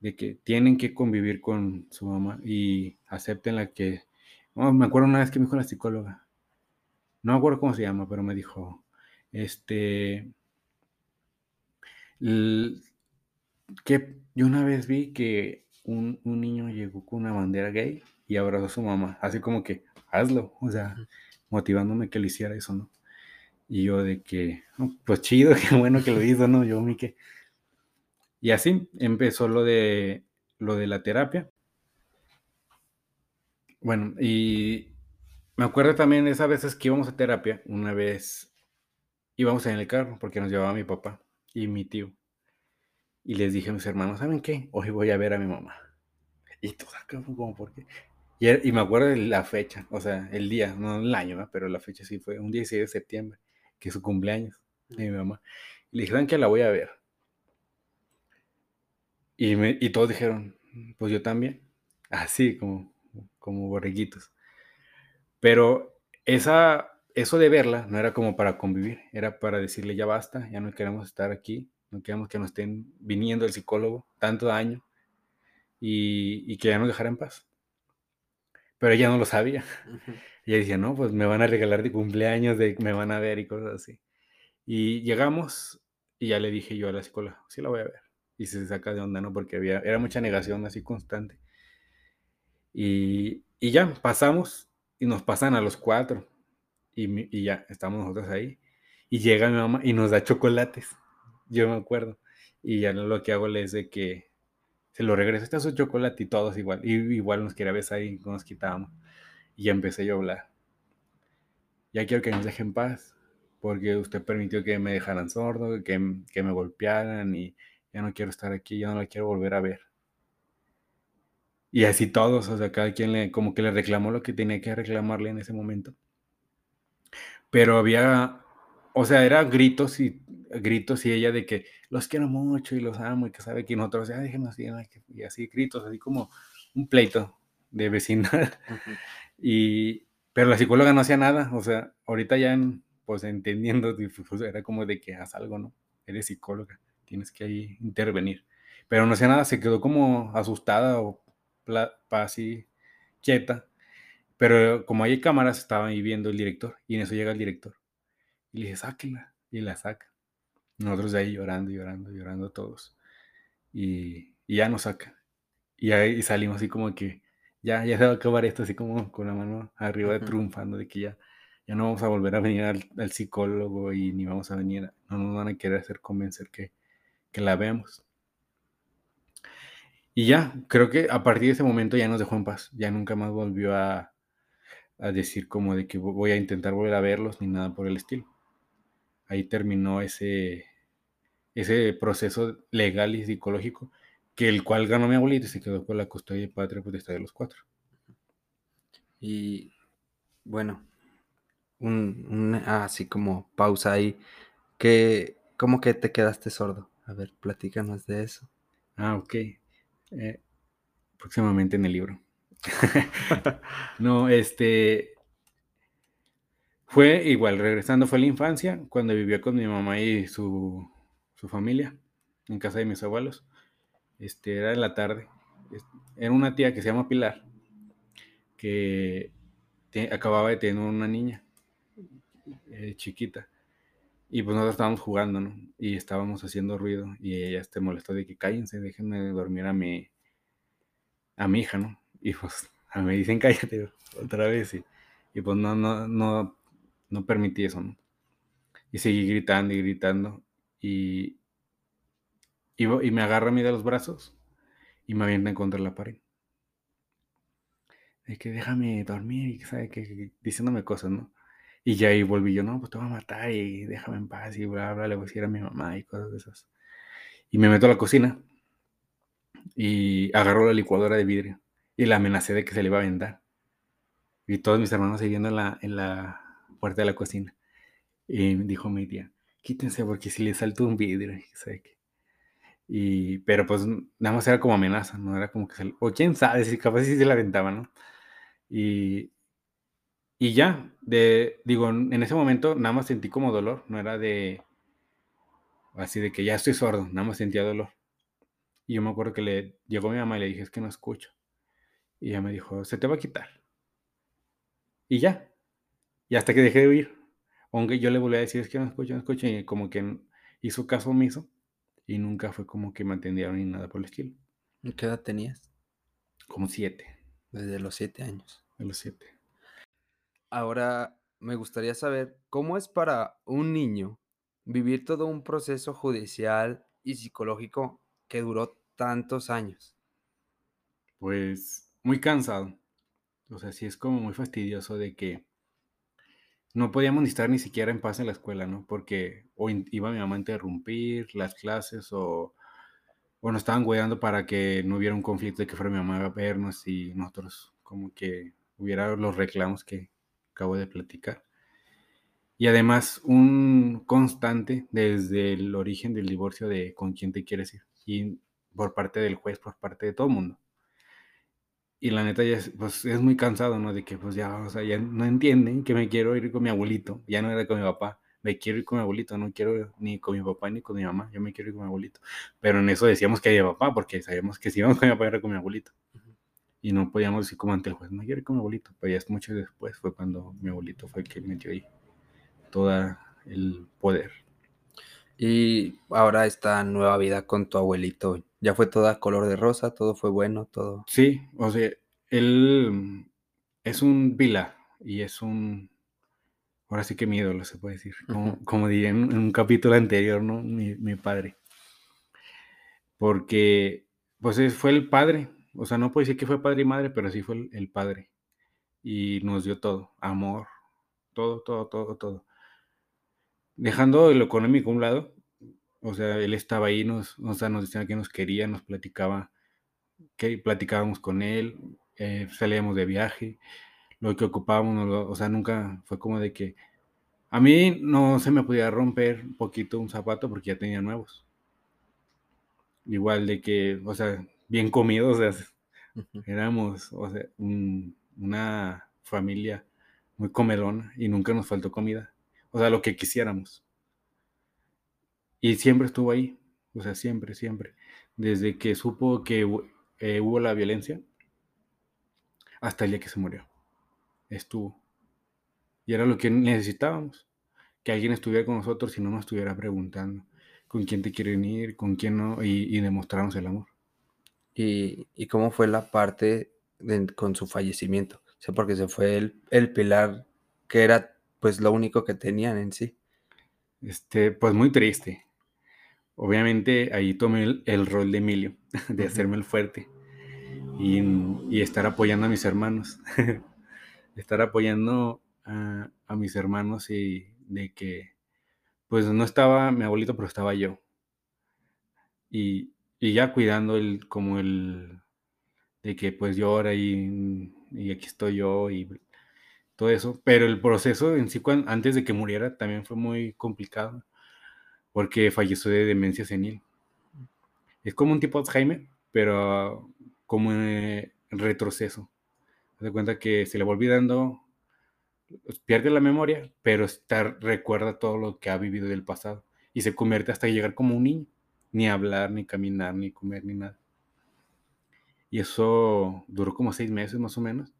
de que tienen que convivir con su mamá y acepten la que, me acuerdo una vez que me dijo la psicóloga, no me acuerdo cómo se llama, pero me dijo, este, que yo una vez vi que un, un niño llegó con una bandera gay y abrazó a su mamá, así como que, hazlo, o sea, motivándome que lo hiciera eso, ¿no? Y yo de que, pues chido, [LAUGHS] qué bueno que lo hizo, ¿no? Yo, mi que... Y así empezó lo de, lo de la terapia. Bueno, y me acuerdo también de esas veces que íbamos a terapia, una vez íbamos en el carro porque nos llevaba mi papá y mi tío. Y les dije a mis hermanos, ¿saben qué? Hoy voy a ver a mi mamá. Y todos acá, como, ¿por qué? Y, me acuerdo de la fecha, o sea, el día, no el año, pero la fecha sí fue un 16 de septiembre, que es su cumpleaños de mi mamá. Y le dijeron que la voy a ver. Y, me, y todos dijeron, pues yo también. Así, como, como borreguitos. Pero esa, eso de verla no era como para convivir, era para decirle ya basta, ya no queremos estar aquí, no queremos que nos estén viniendo el psicólogo tanto daño y, y que ya nos dejara en paz pero ella no lo sabía. [LAUGHS] Ella decía, no, pues me van a regalar de cumpleaños, de, me van a ver y cosas así. Y llegamos y ya le dije yo a la psicóloga, sí la voy a ver. Y se saca de onda, ¿no? Porque había, era mucha negación así constante. Y, y ya pasamos y nos pasan a los cuatro. Y, ya estamos nosotros ahí. Y llega mi mamá y nos da chocolates. Yo me acuerdo. Y ya lo que hago es de que se lo regresó, este es su chocolate y todos igual. Y igual nos quería besar y nos quitábamos. Y ya empecé yo a hablar. Ya quiero que nos dejen paz, porque usted permitió que me dejaran sordo, que, que me golpearan y ya no quiero estar aquí, ya no la quiero volver a ver. Y así todos, o sea, cada quien le, como que le reclamó lo que tenía que reclamarle en ese momento. Pero había, o sea, eran gritos y gritos y ella de que los quiero mucho y los amo y que sabe que nosotros, ya déjenos y así gritos, así como un pleito de vecindad. [LAUGHS] y, pero la psicóloga no hacía nada, o sea, ahorita ya, pues entendiendo, [LAUGHS] pues, era como de que haz algo, ¿no? Eres psicóloga, tienes que ahí intervenir. Pero no hacía nada, se quedó como asustada o así quieta. Pero como hay cámaras, estaba ahí viendo el director y en eso llega el director. Y le dije, sáquenla. Y la saca. Nosotros de ahí llorando, llorando, llorando todos. Y, y ya nos saca. Y ahí salimos así como que ya, ya se va a acabar esto, así como con la mano arriba, triunfando de que ya, ya no vamos a volver a venir al, al, psicólogo y ni vamos a venir, no nos van a querer hacer convencer que, que la veamos. Y ya, creo que a partir de ese momento ya nos dejó en paz, ya nunca más volvió a, a decir como de que voy a intentar volver a verlos ni nada por el estilo ahí terminó ese, ese proceso legal y psicológico, que el cual ganó mi abuelito y se quedó con la custodia de patria pues, de los cuatro. Y bueno, un, un así como pausa ahí, que, ¿cómo que te quedaste sordo? A ver, platícanos de eso. Ah, ok. Eh, próximamente en el libro. [LAUGHS] no, este, fue igual, regresando fue la infancia, cuando vivía con mi mamá y su, su familia, en casa de mis abuelos. Este, era en la tarde. Era una tía que se llama Pilar, que acababa de tener una niña eh, chiquita. Y pues nosotros estábamos jugando, ¿no? Y estábamos haciendo ruido. Y ella se molestó de que cállense, déjenme dormir a mi, a mi hija, ¿no? Y pues [LAUGHS] me dicen cállate otra vez. Y, y pues no, no, no, no permití eso, ¿no? Y seguí gritando y gritando. Y, y, me agarra a mí de los brazos y me avientan contra la pared. De que déjame dormir y sabe que diciéndome cosas, ¿no? Y ya ahí volví yo, no, pues te voy a matar y déjame en paz y bla, bla, le voy a decir a mi mamá y cosas de esas. Y me meto a la cocina y agarró la licuadora de vidrio y la amenacé de que se le iba a aventar. Y todos mis hermanos siguiendo en la, en la puerta de la cocina. Y dijo mi tía, quítense porque si le saltó un vidrio, qué. Y, pero pues nada más era como amenaza, no era como que se, o quién sabe, si capaz si se la aventaba, ¿no? Y, y ya, de, digo, en ese momento nada más sentí como dolor, no era de, así de que ya estoy sordo, nada más sentía dolor. Y yo me acuerdo que le llegó mi mamá y le dije, es que no escucho. Y ella me dijo, se te va a quitar. Y ya, y hasta que dejé de oír. Aunque yo le volví a decir, es que no escucho, no escucho, y como que hizo caso omiso, y nunca fue como que me atendieron ni nada por el estilo. ¿Y ¿Qué edad tenías? Como siete, Desde los siete años. de los siete. Ahora me gustaría saber cómo es para un niño vivir todo un proceso judicial y psicológico que duró tantos años. Pues muy cansado. O sea, sí es como muy fastidioso de que no podíamos ni estar ni siquiera en paz en la escuela, ¿no? Porque o iba mi mamá a interrumpir las clases o, o nos estaban cuidando para que no hubiera un conflicto de que fuera mi mamá a vernos y nosotros como que hubiera los reclamos que acabo de platicar. Y además un constante desde el origen del divorcio de con quién te quieres ir. Y por parte del juez, por parte de todo el mundo. Y la neta ya es, pues, es muy cansado, ¿no? De que pues ya, o sea, ya no entienden que me quiero ir con mi abuelito. Ya no era con mi papá. Me quiero ir con mi abuelito. No quiero ni con mi papá ni con mi mamá. Yo me quiero ir con mi abuelito. Pero en eso decíamos que había papá porque sabíamos que si íbamos con mi papá era con mi abuelito. Y no podíamos decir como ante el juez, no quiero ir con mi abuelito. Pero ya es mucho después fue cuando mi abuelito fue el que metió ahí todo el poder. Y ahora esta nueva vida con tu abuelito, ya fue toda color de rosa, todo fue bueno, todo. Sí, o sea, él es un vila y es un, ahora sí que mi ídolo se puede decir, como, como diría en, en un capítulo anterior, ¿no? Mi, mi padre. Porque, pues es- fue el padre, o sea, no puedo decir que fue padre y madre, pero sí fue el, el padre. Y nos dio todo, amor, todo, todo, todo, todo. Dejando lo económico a un lado, o sea, él estaba ahí, nos, o sea, nos decía que nos quería, nos platicaba, que platicábamos con él, eh, salíamos de viaje, lo que ocupábamos, o sea, nunca fue como de que a mí no se me podía romper un poquito un zapato porque ya tenía nuevos. Igual de que, o sea, bien comidos, o sea, éramos, o sea, un- una familia muy comelona y nunca nos faltó comida, o sea, lo que quisiéramos. Y siempre estuvo ahí, o sea, siempre, siempre. Desde que supo que eh, hubo la violencia hasta el día que se murió. Estuvo. Y era lo que necesitábamos, que alguien estuviera con nosotros y no nos estuviera preguntando con quién te quieren ir, con quién no, y, y demostrarnos el amor. ¿Y, y cómo fue la parte con su fallecimiento? O porque se fue el, el pilar que era pues lo único que tenían en sí. Este, pues muy triste. Obviamente ahí tomé el, el rol de Emilio, [LAUGHS] de hacerme el fuerte y, y estar apoyando a mis hermanos. [LAUGHS] estar apoyando a, a mis hermanos y de que, pues no estaba mi abuelito, pero estaba yo. Y, y ya cuidando el, como el, de que pues llora y, y aquí estoy yo y, todo eso, pero el proceso en sí, antes de que muriera, también fue muy complicado, porque falleció de demencia senil. Es como un tipo Alzheimer, pero como en retroceso. Se da cuenta que se le va olvidando, pierde la memoria, pero está, recuerda todo lo que ha vivido del pasado y se convierte hasta llegar como un niño, ni hablar, ni caminar, ni comer, ni nada. Y eso duró como seis meses más o menos.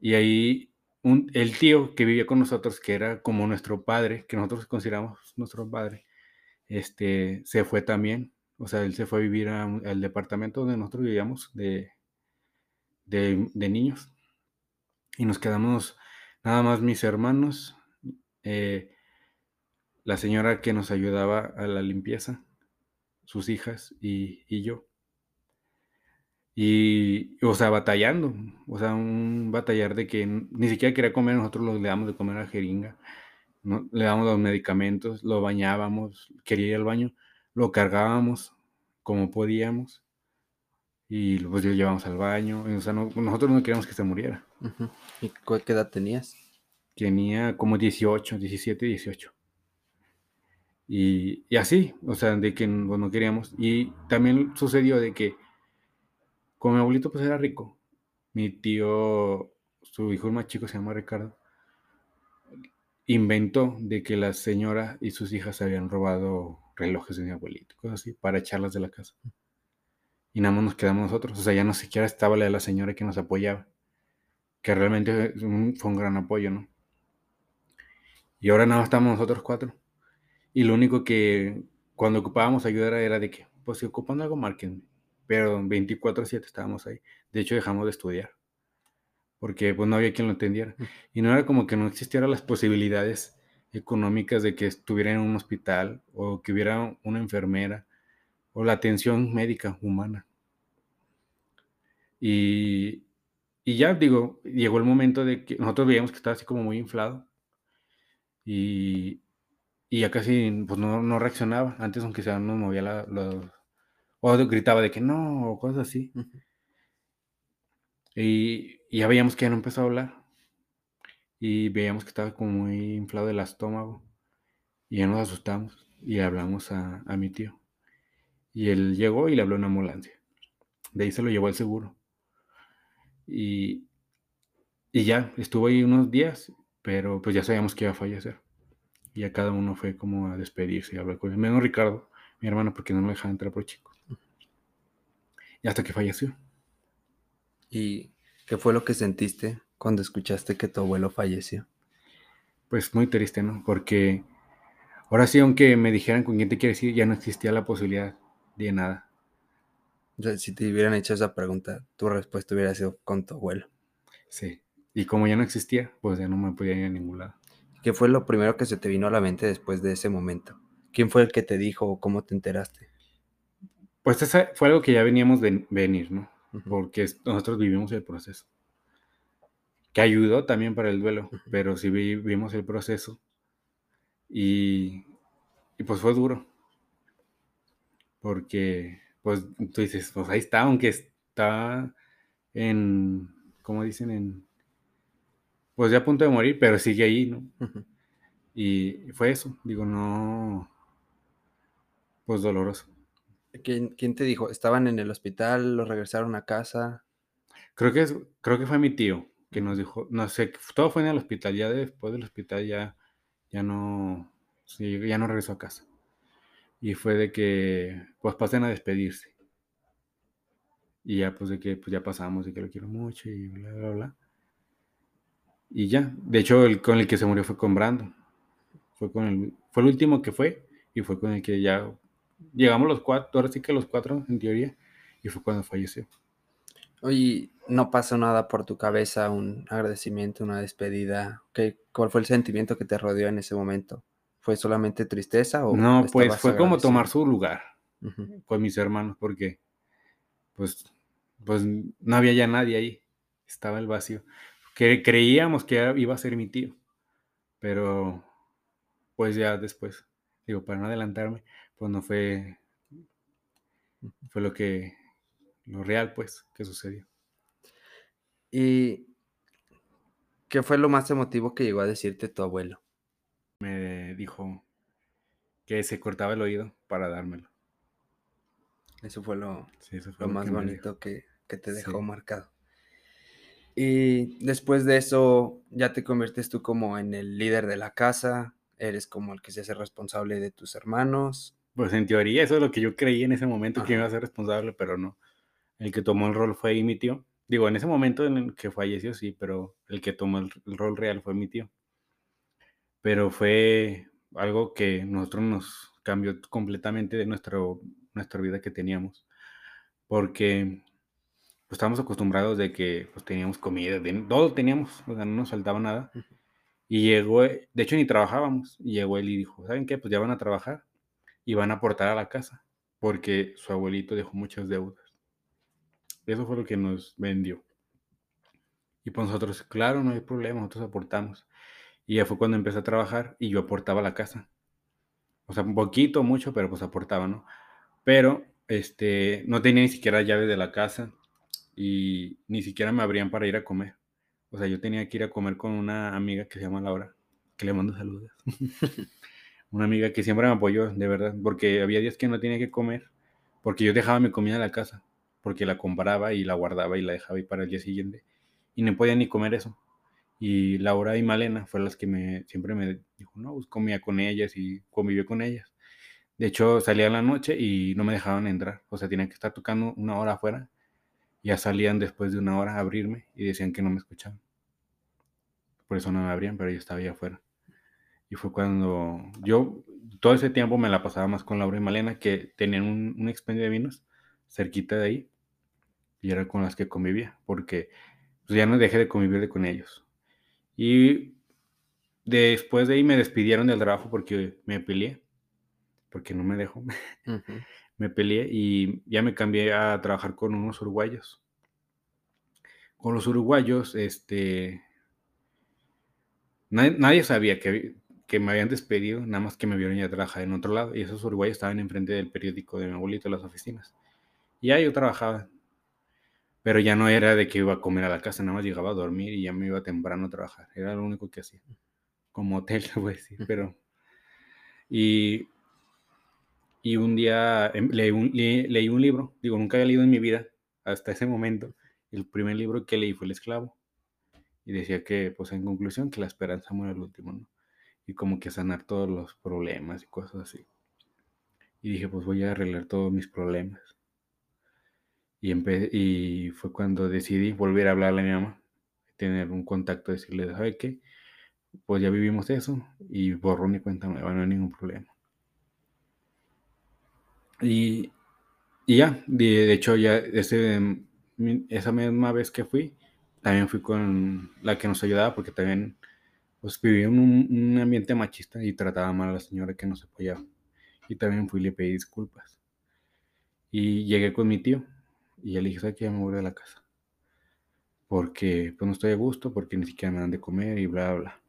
Y ahí el tío que vivía con nosotros, que era como nuestro padre, que nosotros consideramos nuestro padre, este, se fue también. O sea, él se fue a vivir al departamento donde nosotros vivíamos de, de, de niños. Y nos quedamos nada más mis hermanos, eh, la señora que nos ayudaba a la limpieza, sus hijas y, y yo. Y, o sea, batallando, o sea, un batallar de que ni siquiera quería comer, nosotros le damos de comer a jeringa, ¿no? le damos los medicamentos, lo bañábamos, quería ir al baño, lo cargábamos como podíamos y pues lo llevábamos al baño, o sea, no- nosotros no queríamos que se muriera. ¿Y cu- qué edad tenías? Tenía como 18, 17, 18. Y, y así, o sea, de que no, no queríamos. Y también sucedió de que, como mi abuelito pues era rico, mi tío, su hijo más chico se llama Ricardo, inventó de que la señora y sus hijas habían robado relojes de mi abuelito, cosas así, para echarlas de la casa. Y nada más nos quedamos nosotros, o sea, ya no siquiera estaba la de la señora que nos apoyaba, que realmente fue un, gran apoyo, ¿no? Y ahora nada más estamos nosotros cuatro. Y lo único que cuando ocupábamos ayuda era de que, pues si ocupan algo, márquenme. Pero 24/7 estábamos ahí. De hecho, dejamos de estudiar. Porque pues no había quien lo entendiera. Y no era como que no existieran las posibilidades económicas de que estuviera en un hospital o que hubiera una enfermera o la atención médica humana. Y, y ya, digo, llegó el momento de que nosotros veíamos que estaba así como muy inflado. Y, y ya casi pues no, no reaccionaba. Antes, aunque sea, nos movía la, los- o gritaba de que no, o cosas así. Y, y ya veíamos que ya no empezó a hablar. Y veíamos que estaba como muy inflado el estómago. Y ya nos asustamos. Y hablamos a, a mi tío. Y él llegó y le habló a una ambulancia. De ahí se lo llevó al seguro. Y, y ya, estuvo ahí unos días, pero pues ya sabíamos que iba a fallecer. Y ya cada uno fue como a despedirse y a hablar con él. Menos Ricardo, mi hermano, porque no me dejaba entrar por chico. Y hasta que falleció. ¿Y qué fue lo que sentiste cuando escuchaste que tu abuelo falleció? Pues muy triste, ¿no? Porque ahora sí, aunque me dijeran con quién te quieres ir, ya no existía la posibilidad de nada. O sea, si te hubieran hecho esa pregunta, tu respuesta hubiera sido con tu abuelo. Sí. Y como ya no existía, pues ya no me podía ir a ningún lado. ¿Qué fue lo primero que se te vino a la mente después de ese momento? ¿Quién fue el que te dijo o cómo te enteraste? Pues esa fue algo que ya veníamos de venir, ¿no? Porque nosotros vivimos el proceso. Que ayudó también para el duelo, pero sí vi- vivimos el proceso. Y, y pues fue duro. Porque, pues tú dices, pues ahí está, aunque está en, ¿cómo dicen? En, pues ya a punto de morir, pero sigue ahí, ¿no? Y fue eso, digo, no, pues doloroso. ¿Quién, quién te dijo? ¿Estaban en el hospital? ¿Lo regresaron a casa? Creo que, es, creo que fue mi tío que nos dijo, no sé, todo fue en el hospital, ya después del hospital ya, ya no, sí, ya no regresó a casa. Y fue de que, pues pasen a despedirse. Y ya, pues de que, pues ya pasamos, de que lo quiero mucho y bla, bla, bla. Y ya, de hecho, el con el que se murió fue con Brandon. Fue con el, fue el último que fue y fue con el que ya llegamos los cuatro, ahora sí que los cuatro en teoría, y fue cuando falleció. Oye, ¿no pasó nada por tu cabeza? ¿Un agradecimiento, una despedida? ¿Qué, ¿Cuál fue el sentimiento que te rodeó en ese momento? ¿Fue solamente tristeza o No, pues fue como tomar su lugar con mis hermanos, porque pues, pues no había ya nadie ahí, estaba el vacío. Que creíamos que iba a ser mi tío, pero pues ya después, digo, para no adelantarme, pues no fue, fue lo que, lo real pues, que sucedió. Y ¿Qué fue lo más emotivo que llegó a decirte tu abuelo? Me dijo que se cortaba el oído para dármelo. Eso fue lo, Sí, eso fue lo lo más que bonito que, que te dejó Sí. marcado. Y después de eso, ya te conviertes tú como en el líder de la casa, eres como el que se hace responsable de tus hermanos. Pues en teoría eso es lo que yo creí en ese momento que iba a Ajá. ser responsable, pero no. El que tomó el rol fue ahí mi tío. Digo, en ese momento en el que falleció, sí, pero el que tomó el, el rol real fue mi tío. Pero fue algo que nosotros nos cambió completamente de nuestro, nuestra vida que teníamos. Porque pues, estábamos acostumbrados de que pues, teníamos comida, de- todo teníamos, o sea, no nos faltaba nada. Y llegó, eh, de hecho ni trabajábamos, y llegó él y dijo, ¿saben qué? Pues ya van a trabajar y van a aportar a la casa, porque su abuelito dejó muchas deudas. Eso fue lo que nos vendió. Y pues nosotros, claro, no hay problema, nosotros aportamos. Y ya fue cuando empecé a trabajar y yo aportaba a la casa. O sea, un poquito, mucho, pero pues aportaba, ¿no? Pero este, no tenía ni siquiera llave de la casa y ni siquiera me abrían para ir a comer. O sea, yo tenía que ir a comer con una amiga que se llama Laura, que le mando saludos. [LAUGHS] una amiga que siempre me apoyó, de verdad, porque había días que no tenía que comer, porque yo dejaba mi comida en la casa, porque la compraba y la guardaba y la dejaba ahí para el día siguiente, y no podía ni comer eso. Y Laura y Malena fueron las que me, siempre me dijo, no, pues comía con ellas y convivió con ellas. De hecho, salía en la noche y no me dejaban entrar, o sea, tenía que estar tocando una hora afuera, ya salían después de una hora a abrirme y decían que no me escuchaban. Por eso no me abrían, pero yo estaba ahí afuera. Y fue cuando yo todo ese tiempo me la pasaba más con Laura y Malena, que tenían un, un expendio de vinos cerquita de ahí, y era con las que convivía, porque pues, ya no dejé de convivir con ellos. Y después de ahí me despidieron del trabajo porque me peleé, porque no me dejó. [LAUGHS] Me peleé y ya me cambié a trabajar con unos uruguayos. Con los uruguayos, este, nadie, nadie sabía que, que me habían despedido, nada más que me vieron ya trabajar en otro lado. Y esos uruguayos estaban enfrente del periódico de mi abuelito, las oficinas. Y ahí yo trabajaba. Pero ya no era de que iba a comer a la casa, nada más llegaba a dormir y ya me iba temprano a trabajar. Era lo único que hacía. Como hotel, [LAUGHS] voy a pero... Y, y un día em, leí un, le- leí un libro, digo, nunca había leído en mi vida hasta ese momento. El primer libro que leí fue El esclavo. Y decía que, pues en conclusión, que la esperanza muere al último, ¿no? Y como que sanar todos los problemas y cosas así. Y dije, pues voy a arreglar todos mis problemas. Y, y fue cuando decidí volver a hablarle a mi mamá, tener un contacto, decirle, ¿sabe qué? Pues ya vivimos eso y borrón y cuenta nueva, no hay ningún problema. Y, y ya, de, de hecho, ya ese, mi- esa misma vez que fui, también fui con la que nos ayudaba porque también pues, vivía en un, ambiente machista y trataba mal a la señora que nos apoyaba. Y también fui y le pedí disculpas. Y llegué con mi tío y le dije, ¿sabes qué? Ya me voy de la casa. Porque pues no estoy a gusto, porque ni siquiera me dan de comer y bla, bla.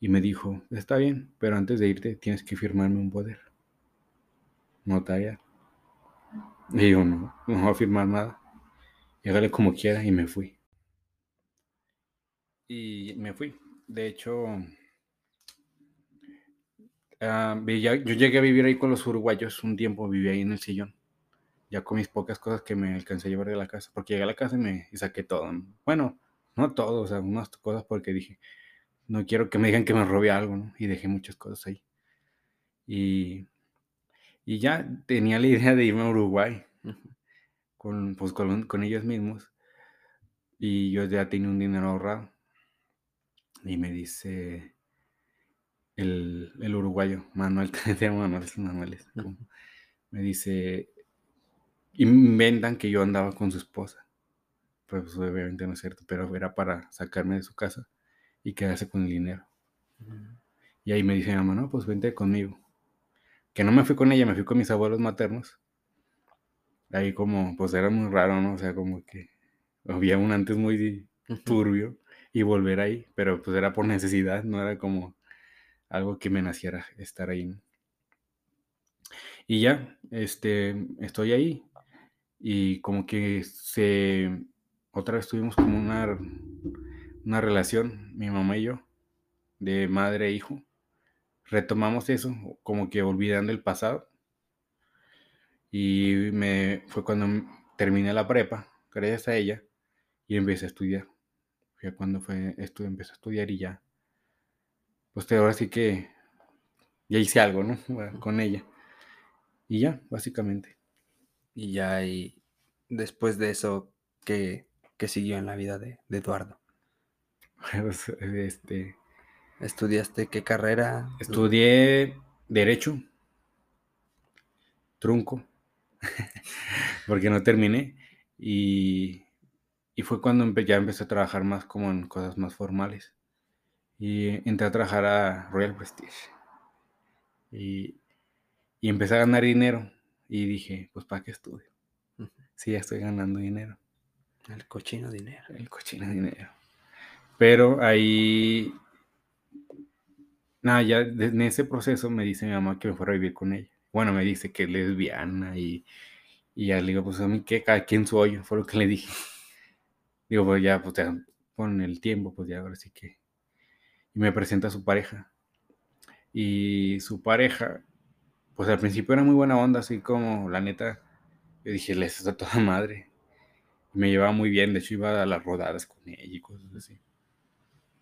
Y me dijo, está bien, pero antes de irte tienes que firmarme un poder. Notarial. Y yo, no, no voy a firmar nada. Y hágale como quiera y me fui. Y me fui. De hecho, ah, yo llegué a vivir ahí con los uruguayos un tiempo, viví ahí en el sillón. Ya con mis pocas cosas que me alcancé a llevar de la casa. Porque llegué a la casa y, me, saqué todo. ¿no? Bueno, no todo, o sea, unas cosas porque dije, no quiero que me digan que me robé algo, ¿no? Y dejé muchas cosas ahí. Y, y ya tenía la idea de irme a Uruguay [LAUGHS] con, pues, con, con ellos mismos. Y yo ya tenía un dinero ahorrado. Y me dice el, el uruguayo, Manuel, [LAUGHS] te llamo Manuel, Manuel, es me dice, inventan que yo andaba con su esposa. Pues obviamente no es cierto, pero era para sacarme de su casa y quedarse con el dinero. Y ahí me dice mi mamá, no, pues vente conmigo. Que no me fui con ella, me fui con mis abuelos maternos. Ahí como, pues era muy raro, ¿no? O sea, como que había un antes muy turbio y volver ahí, pero pues era por necesidad, no era como algo que me naciera estar ahí. Y ya, este, estoy ahí y como que se, otra vez tuvimos como una una relación, mi mamá y yo, de madre e hijo. Retomamos eso, como que olvidando el pasado. Y me fue cuando terminé la prepa, gracias a ella, y empecé a estudiar. Fue cuando fue esto, empecé a estudiar y ya. Pues ahora sí que ya hice algo, ¿no? [LAUGHS] Con ella. Y ya, básicamente. Y ya, y después de eso, ¿qué, qué siguió en la vida de, de Eduardo? [LAUGHS] Pues, este, ¿Estudiaste qué carrera? estudié Derecho, trunco, [LAUGHS] porque no terminé. Y, y fue cuando empe- ya empecé a trabajar más como en cosas más formales. Y entré a trabajar a Royal Prestige. Y, y empecé a ganar dinero. Y dije, pues ¿para qué estudio? Ujú. Sí, ya estoy ganando dinero. El cochino dinero. El cochino dinero. Pero ahí, nada, ya en ese proceso me dice mi mamá que me fuera a vivir con ella. Bueno, me dice que es lesbiana y, y ya le digo, pues a mí que cada quien su hoyo, fue lo que le dije. Digo, pues ya, pues ya, con el tiempo, pues ya ahora sí que. Y me presenta a su pareja. Y su pareja, pues al principio era muy buena onda, así como la neta, yo dije, les está toda madre. Me llevaba muy bien, de hecho iba a las rodadas con ella y cosas así.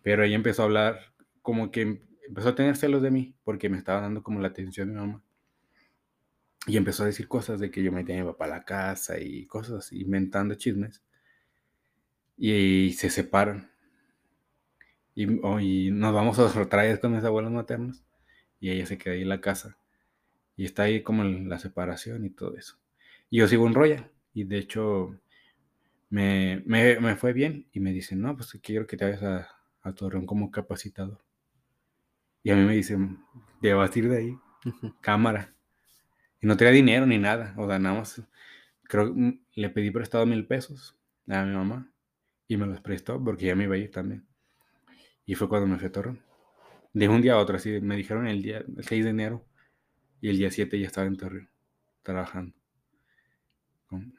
Pero ella empezó a hablar, como que em- empezó a tener celos de mí, porque me estaba dando como la atención de mi mamá. Y empezó a decir cosas de que yo metía a mi papá a la casa y cosas inventando chismes. Y, se separan. Y, oh, y nos vamos a otra vez con mis abuelos maternos. Y ella se queda ahí en la casa. Y está ahí como la separación y todo eso. Y yo sigo en Royal. Y de hecho, me, me, me fue bien. Y me dicen, no, pues quiero que te vayas a, a Torreón como capacitador. Y a mí me dicen, te vas a ir de ahí, cámara. Y no tenía dinero ni nada. O sea, nada más. Creo que le pedí prestado mil pesos a mi mamá. Y me los prestó porque ya me iba a ir también. Y fue cuando me fui a Torreón. De un día a otro, así me dijeron el día el 6 de enero. Y el día 7 ya estaba en Torreón, trabajando.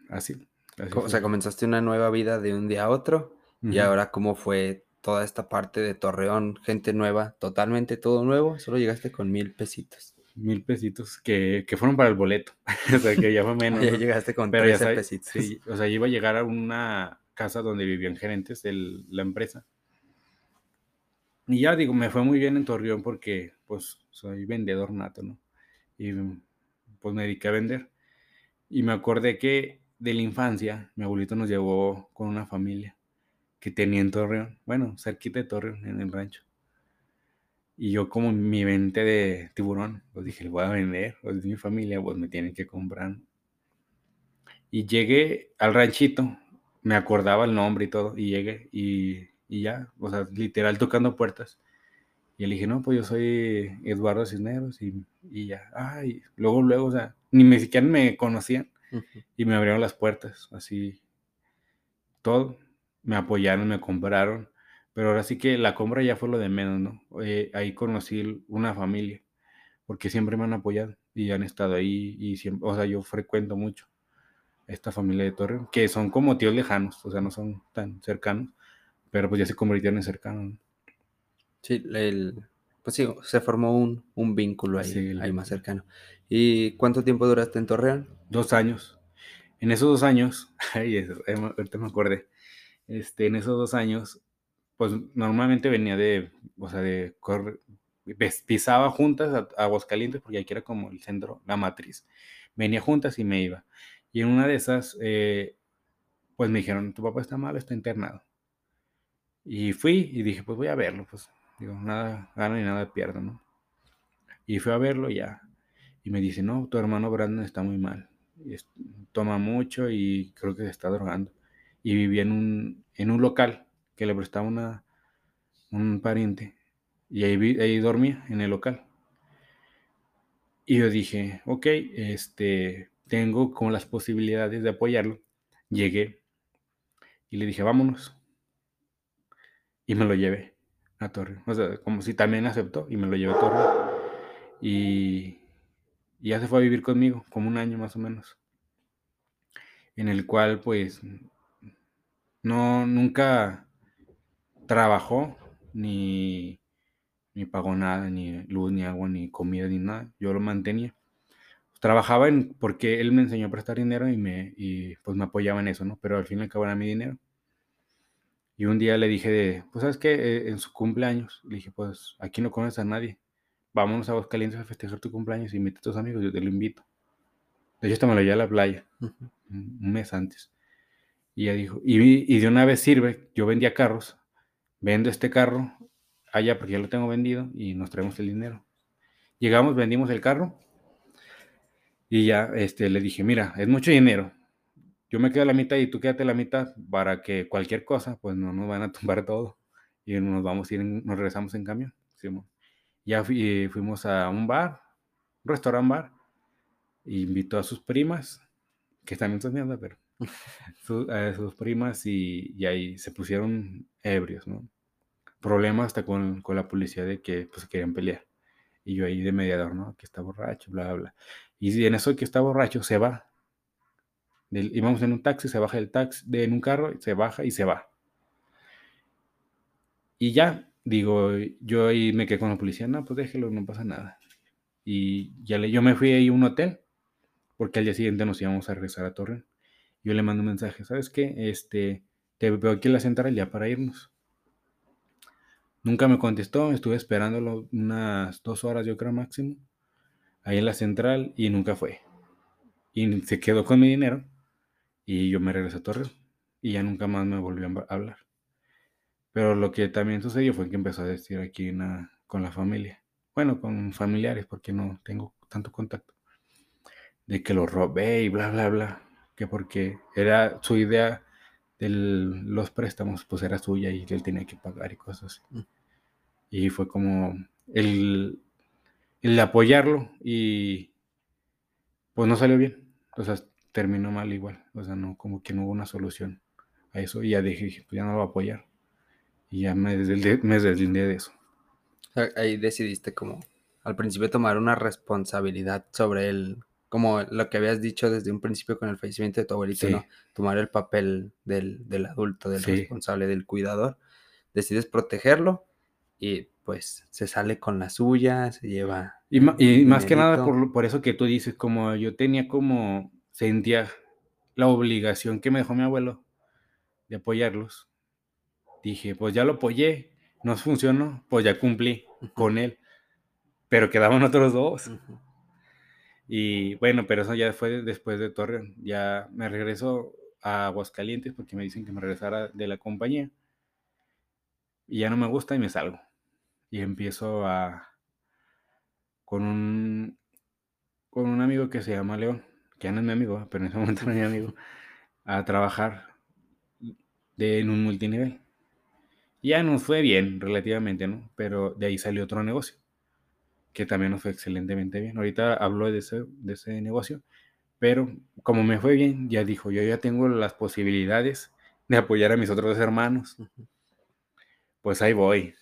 Así. así O sea, comenzaste una nueva vida de un día a otro. Y Ujú. ahora, ¿cómo fue toda esta parte de Torreón? Gente nueva, totalmente todo nuevo. Solo llegaste con mil pesitos. Mil pesitos que, que fueron para el boleto. [LAUGHS] o sea, que ya fue menos. [LAUGHS] ya llegaste con Pero ya 13 sabes, pesitos. sí, o sea, iba a llegar a una casa donde vivían gerentes de la empresa. Y ya digo, me fue muy bien en Torreón porque pues soy vendedor nato, ¿no? Y pues me dediqué a vender. Y me acordé que de la infancia, mi abuelito nos llevó con una familia que tenía en Torreón, bueno, cerquita de Torreón, en el rancho. Y yo como mi mente de tiburón, pues dije, le voy a vender, pues es mi familia, pues me tienen que comprar. Y llegué al ranchito, me acordaba el nombre y todo, y llegué y, y ya, o sea, literal tocando puertas. Y le dije, no, pues yo soy Eduardo Cisneros y, y ya, ay, luego, luego, o sea, ni me siquiera me conocían y me abrieron las puertas, así, todo, me apoyaron, me compraron, pero ahora sí que la compra ya fue lo de menos, ¿no? Eh, ahí conocí una familia, porque siempre me han apoyado y han estado ahí y siempre, o sea, yo frecuento mucho esta familia de Torreón, que son como tíos lejanos, o sea, no son tan cercanos, pero pues ya se convirtieron en cercanos, ¿no? Sí, el, pues sí, se formó un, un vínculo ahí, Sí, ahí más cercano. ¿Y cuánto tiempo duraste en Torreón? Dos años. En esos dos años, [LAUGHS] ay, eso, eh, ahorita me acordé, este, en esos dos años, pues normalmente venía de, o sea, de pisaba juntas a, a Aguascalientes, porque aquí era como el centro, la matriz. Venía juntas y me iba. Y en una de esas, eh, pues me dijeron, tu papá está mal, está internado. Y fui y dije, pues voy a verlo, pues digo, nada gano ni nada pierdo, ¿no? Y fui a verlo y ya. Y me dice, no, tu hermano Brandon está muy mal. Y toma mucho y creo que se está drogando. Y vivía en un, en un local que le prestaba un pariente. Y ahí, vi- ahí dormía, en el local. Y yo dije, ok, este, tengo como las posibilidades de apoyarlo. Llegué y le dije, vámonos. Y me lo llevé a Torreón. O sea, como si también aceptó y me lo llevé a Torreón. Y, y ya se fue a vivir conmigo, como un año más o menos. En el cual, pues, no, nunca, trabajó, ni, ni pagó nada, ni luz, ni agua, ni comida, ni nada. Yo lo mantenía. Trabajaba en, porque él me enseñó a prestar dinero y, me, y pues me apoyaba en eso, ¿no? Pero al fin cabo era mi dinero. Y un día le dije, de, pues, ¿sabes qué? Eh, en su cumpleaños, le dije, pues, aquí no conoces a nadie. Vámonos a Aguascalientes a festejar tu cumpleaños y invita a tus amigos, yo te lo invito. De hecho, hasta me lo llevé a la playa, un mes antes. Y ella dijo, y, y de una vez sirve, yo vendía carros, vendo este carro allá porque ya lo tengo vendido y nos traemos el dinero. Llegamos, vendimos el carro y ya este, le dije, mira, es mucho dinero. Yo me quedo a la mitad y tú quédate a la mitad para que cualquier cosa, pues no nos van a [LAUGHS] tumbar todo. Y nos vamos a ir, nos regresamos en camión. Ya fuimos a un bar, un restaurante bar. invitó a sus primas, que también son mierda, pero [LAUGHS] a sus primas y, ahí se pusieron ebrios, ¿no? Problemas hasta con, con, la policía de que pues querían pelear. Y yo ahí de mediador, ¿no? Que está borracho, bla, bla. Y en eso que está borracho se va. Y íbamos en un taxi, se baja el taxi, de, en un carro, se baja y se va. Y ya, digo, yo ahí me quedé con la policía, no, pues déjelo, no pasa nada. Y ya yo me fui ahí a un hotel, porque al día siguiente nos íbamos a regresar a Torreón. Yo le mando un mensaje, ¿sabes qué? Este, te veo aquí en la central ya para irnos. Nunca me contestó, estuve esperándolo unas dos horas, yo creo máximo, ahí en la central y nunca fue. Y se quedó con mi dinero y yo me regresé a Torreón y ya nunca más me volvió a hablar. Pero lo que también sucedió fue que empezó a decir aquí con la familia, bueno, con familiares, porque no tengo tanto contacto, de que lo robé y bla, bla, bla que porque era su idea de los préstamos, pues era suya y él tenía que pagar y cosas así. Mm. Y fue como el, el apoyarlo y pues no salió bien. O sea, terminó mal igual. O sea, no, como que no hubo una solución a eso. Y ya dije, pues ya no lo voy a apoyar. Y ya me deslindé, me deslindé de eso. Ahí decidiste como al principio tomar una responsabilidad sobre él como lo que habías dicho desde un principio con el fallecimiento de tu abuelito, ¿no? Tomar el papel del, adulto, del responsable, del cuidador. Decides protegerlo y pues se sale con la suya, se lleva. Y, más que nada por, por, eso que tú dices, como yo tenía como, sentía la obligación que me dejó mi abuelo de apoyarlos. Dije, pues ya lo apoyé, no funcionó, pues ya cumplí con él. Pero quedaban otros dos. Y bueno, pero eso ya fue después de Torreón. Ya me regreso a Aguascalientes porque me dicen que me regresara de la compañía. Y ya no me gusta y me salgo. Y empiezo a... con un... con un amigo que se llama León, que ya no es mi amigo, pero en ese [LAUGHS] momento no es mi amigo, a trabajar de, en un multinivel. Ya nos fue bien, relativamente, ¿no? Pero de ahí salió otro negocio que también nos fue excelentemente bien. Ahorita hablo de ese, de ese negocio, pero como me fue bien, ya dijo, yo ya tengo las posibilidades de apoyar a mis otros hermanos. Pues ahí voy.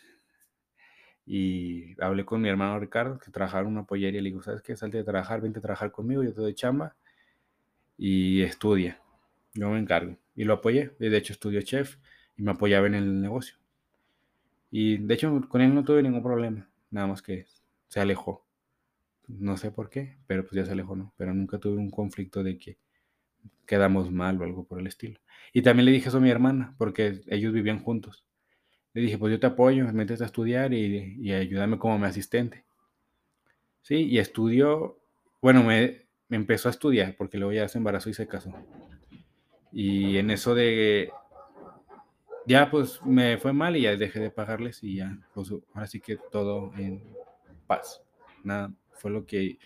Y hablé con mi hermano Ricardo, que trabajaba en una pollería, y le digo, ¿sabes qué? Salte de trabajar, vente a trabajar conmigo, yo te doy chamba y estudia. Yo me encargo. Y lo apoyé. De hecho, estudió chef y me apoyaba en el negocio. Y de hecho, con él no tuve ningún problema. Nada más que se alejó. No sé por qué, pero pues ya se alejó, ¿no? Pero nunca tuve un conflicto de que quedamos mal o algo por el estilo. Y también le dije eso a mi hermana, porque ellos vivían juntos. Le dije, pues yo te apoyo, me metes a estudiar y, y ayúdame como mi asistente. Sí, y estudió, bueno, me, me, empezó a estudiar, porque luego ya se embarazó y se casó. Y en eso de, ya pues me fue mal y ya dejé de pagarles y ya, pues ahora sí que todo en paz. Nada, fue lo que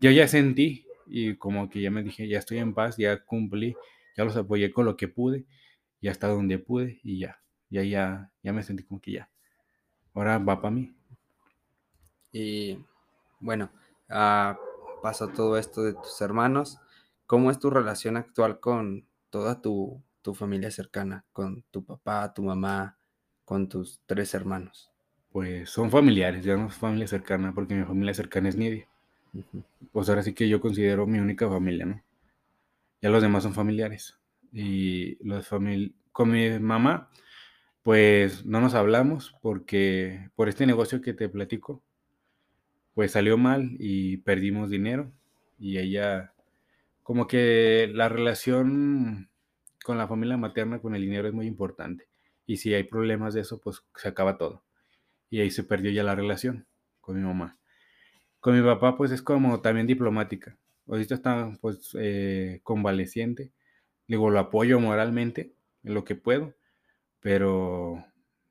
yo ya sentí y como que ya me dije, ya estoy en paz, ya cumplí, ya los apoyé con lo que pude y hasta donde pude y ya, ya, ya, ya me sentí como que ya. Ahora va para mí. Y bueno, uh, pasó todo esto de tus hermanos. ¿Cómo es tu relación actual con toda tu, tu familia cercana? Con tu papá, tu mamá, con tus tres hermanos pues son familiares, ya no es familia cercana, porque mi familia cercana es Nidia. Pues ahora sí que yo considero mi única familia, ¿no? Ya los demás son familiares. Y los famili con mi mamá, Pues no nos hablamos porque por este negocio que te platico, pues salió mal y perdimos dinero y ella, como que la relación con la familia materna, con el dinero es muy importante. Y si hay problemas de eso, pues se acaba todo. Y ahí se perdió ya la relación con mi mamá. Con mi papá, pues es como también diplomática. Ahorita está pues eh, convaleciente. Digo, lo apoyo moralmente en lo que puedo, pero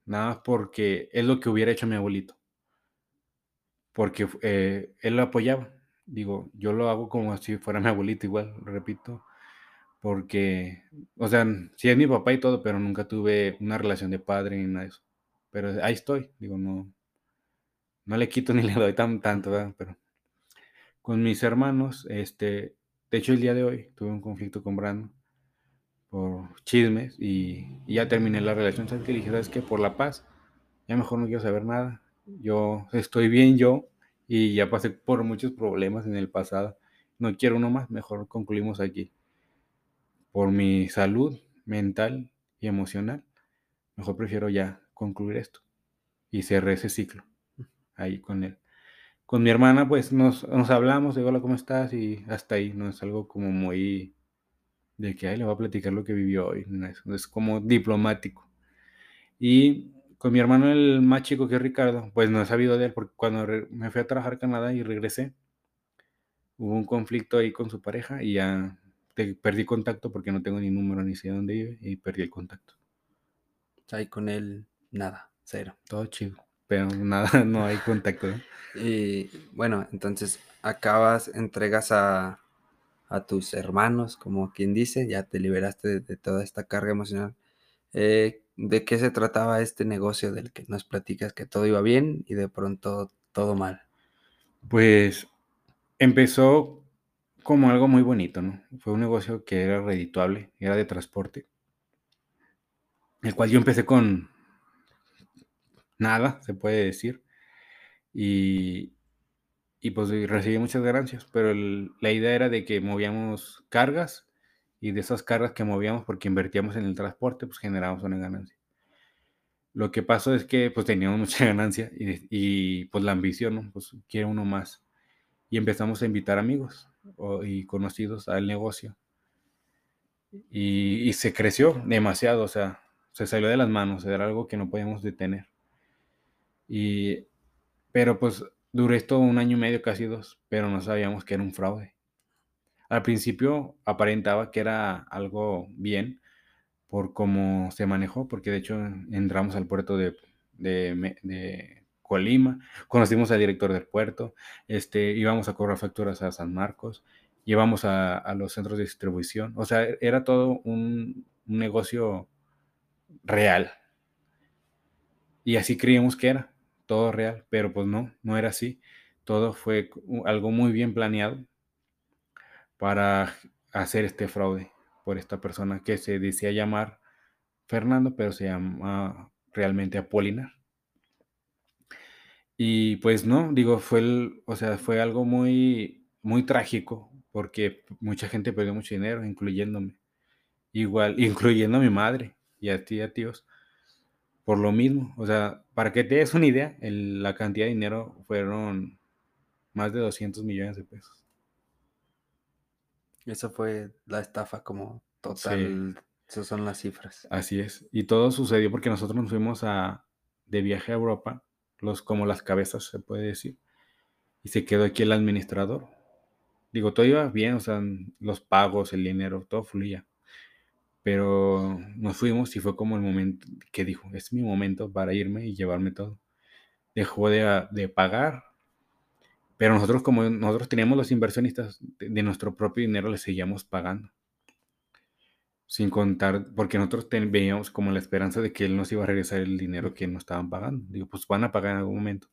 nada porque es lo que hubiera hecho mi abuelito. Porque eh, él lo apoyaba. Digo, yo lo hago como si fuera [LAUGHS] mi abuelito, igual, repito, porque, o sea, sí es mi papá y todo, pero nunca tuve una relación de padre ni nada de eso. Pero ahí estoy, digo, no, no le quito [LAUGHS] ni le doy tan, tanto, ¿verdad? Pero con mis hermanos, este, de hecho el día de hoy tuve un conflicto con Brandon por chismes y, ya terminé la relación, ¿sabes qué? Le dije, ¿sabes qué? Por la paz, ya mejor no quiero saber nada, yo estoy bien yo y ya pasé por muchos problemas en el pasado, no quiero uno más, mejor concluimos aquí. Por mi salud mental y emocional, mejor prefiero ya concluir esto y cerré ese ciclo ahí con él. Con mi hermana, pues nos, nos hablamos, digo, hola, ¿cómo estás? Y hasta ahí, no es algo como muy de que, ay, le voy a platicar lo que vivió hoy, es, como diplomático. Y con mi hermano, el más chico que es Ricardo, pues no he sabido de él, porque cuando me fui a trabajar a Canadá y regresé, hubo un conflicto ahí con su pareja y ya te- perdí contacto porque no tengo ni número ni sé dónde vive y perdí el contacto. Ahí con él, nada, cero. Todo chido, pero nada, [LAUGHS] no hay contacto. ¿eh? Y bueno, entonces acabas, entregas a, a tus hermanos, como quien dice, ya te liberaste de, toda esta carga emocional. Eh, ¿De qué se trataba este negocio del que nos platicas que todo iba bien y de pronto todo mal? Pues empezó como algo muy bonito, ¿no? Fue un negocio que era redituable, era de transporte, el cual yo empecé con nada, se puede decir, y, y pues recibí muchas ganancias, pero la idea era de que movíamos cargas y de esas cargas que movíamos porque invertíamos en el transporte, pues generábamos una ganancia. Lo que pasó es que pues teníamos [LAUGHS] mucha ganancia y, y, pues la ambición, ¿no? Pues quiere uno más. Y empezamos a invitar amigos o- y conocidos al negocio. Y, y se creció demasiado, o sea, se salió de las manos, era algo que no podíamos detener. Y, pero pues duré esto un año y medio, casi dos, pero no sabíamos que era un fraude. Al principio aparentaba que era algo bien por cómo se manejó, porque de hecho entramos al puerto de, de, Colima, conocimos al director del puerto, este, íbamos a cobrar facturas a San Marcos, íbamos a, los centros de distribución, o sea, era todo un, un negocio real. Y así creíamos que era, todo real, pero pues no, no era así. Todo fue algo muy bien planeado para hacer este fraude por esta persona que se decía llamar Fernando, pero se llama realmente Apolinar. Y pues no, digo, fue o sea, fue algo muy, muy trágico porque mucha gente perdió mucho dinero, incluyéndome. Igual, incluyendo a mi madre y a ti, a tíos, por lo mismo. O sea, para que te des una idea, el- la cantidad de dinero fueron más de 200 millones de pesos. Eso fue la estafa como Sí, total. Esas son las cifras. así es. Y todo sucedió porque nosotros nos fuimos a, de viaje a Europa, los, como las cabezas, se puede decir, y se quedó aquí el administrador. Digo, todo iba bien, o sea, los pagos, el dinero, todo fluía. Pero nos fuimos y fue como el momento que dijo, es mi momento para irme y llevarme todo. Dejó de, de pagar, pero nosotros como nosotros teníamos los inversionistas, de, nuestro propio dinero le seguíamos pagando. Sin contar, porque nosotros ten- veíamos como la esperanza de que él nos iba a regresar el dinero que nos estaban pagando. Digo, pues van a pagar en algún momento.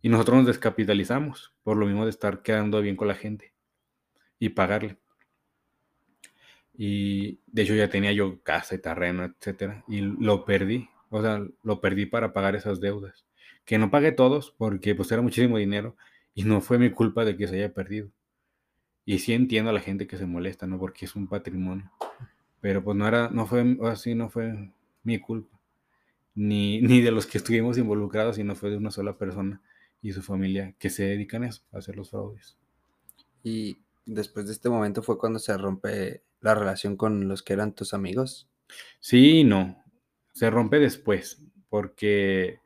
Y nosotros nos descapitalizamos por lo mismo de estar quedando bien con la gente y pagarle. Y de hecho ya tenía yo casa y terreno, etcétera, y lo perdí. O sea, lo perdí para pagar esas deudas. Que no pagué todos porque pues era muchísimo dinero y no fue mi culpa de que se haya perdido. Y sí entiendo a la gente que se molesta, ¿no? Porque es un patrimonio. Pero pues no era, no fue, así no fue mi culpa. ni, [LAUGHS] ni de los que estuvimos involucrados, sino fue de una sola persona y su familia que se dedican a eso, a hacer los fraudes. Y después de este momento fue cuando se rompe la relación con los que eran tus amigos. Sí no. Se rompe después, porque,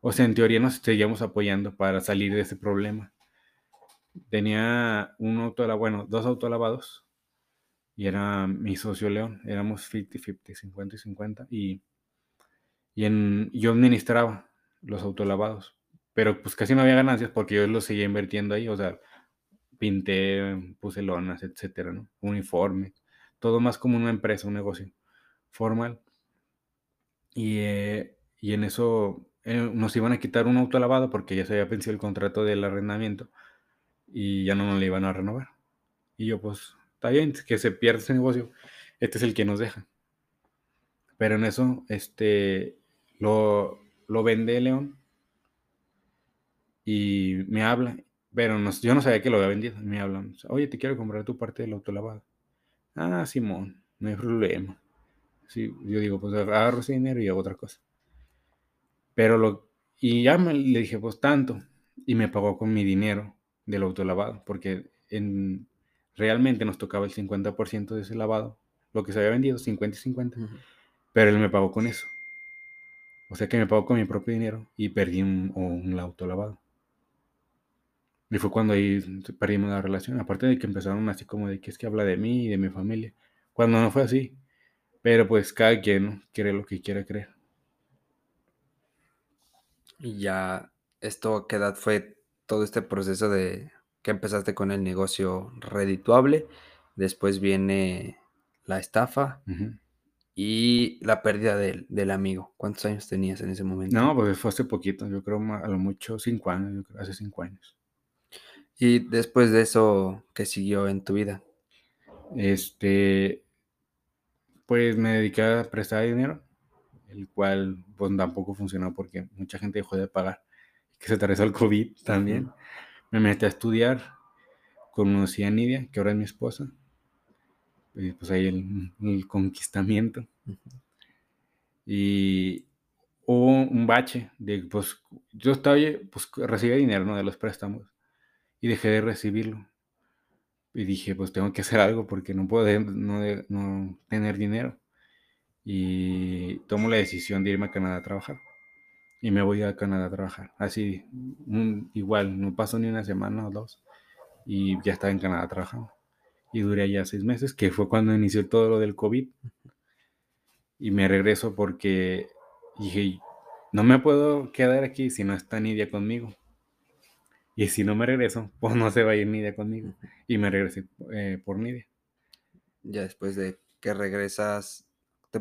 o sea, en teoría nos seguíamos apoyando para salir de ese problema. Tenía un autolavado, bueno, dos autolavados, y era mi socio León, éramos 50-50, 50 y 50, y, y en, yo administraba los autolavados, pero pues casi no había ganancias porque yo los seguía invirtiendo ahí, o sea, pinté, puse lonas, etcétera, ¿no? Uniforme, todo más como una empresa, un negocio formal. Y, eh, y en eso eh, nos iban a quitar un auto lavado porque ya se había vencido el contrato del arrendamiento y ya no nos le iban a renovar. Y yo, pues, está bien, que se pierda ese negocio, este es el que nos deja. Pero en eso, este, lo, lo vende León y me habla, pero no, yo no sabía que lo había vendido. Me hablan, oye, te quiero comprar tu parte del autolavado. Ah, Simón, no hay problema. Sí, yo digo, pues agarro ese dinero y hago otra cosa. Pero lo, y ya me, le dije, pues tanto. Y me pagó con mi dinero del autolavado, porque en, realmente nos tocaba el 50% de ese lavado, lo que se había vendido, 50 y 50. Pero él me pagó con eso. O sea que me pagó con mi propio dinero y perdí un, un autolavado. Y fue cuando ahí perdimos la relación. Aparte de que empezaron así como de que es que habla de mí y de mi familia. Cuando no fue así. Pero pues cada quien ¿no? quiere lo que quiera creer. Y ya, ¿esto qué edad fue todo este proceso de que empezaste con el negocio redituable? Después viene la estafa y la pérdida del, del amigo. ¿Cuántos años tenías en ese momento? No, pues fue hace poquito, yo creo a lo mucho cinco años, yo creo, hace cinco años. Y después de eso, ¿qué siguió en tu vida? Este, pues me dediqué a prestar dinero, el cual pues tampoco funcionó porque mucha gente dejó de pagar, que se atravesó el COVID también. Me metí a estudiar, conocí a Nidia, que ahora es mi esposa, y pues ahí el, el conquistamiento. Y hubo un bache de, pues, yo estaba, pues, recibía dinero, ¿no? De los préstamos y dejé de recibirlo. Y dije, pues tengo que hacer algo porque no puedo no, no tener dinero. Y tomo la decisión de irme a Canadá a trabajar. Y me voy a Canadá a trabajar. Así, igual, no pasó ni una semana o dos. Y ya estaba en Canadá trabajando. Y duré allá seis meses, que fue cuando inició todo lo del COVID. Y me regreso porque dije, no me puedo quedar aquí si no está Nidia conmigo. Y si no me regreso, pues no se va a ir Nidia conmigo. Y me regresé eh, por Nidia. Ya después de que regresas,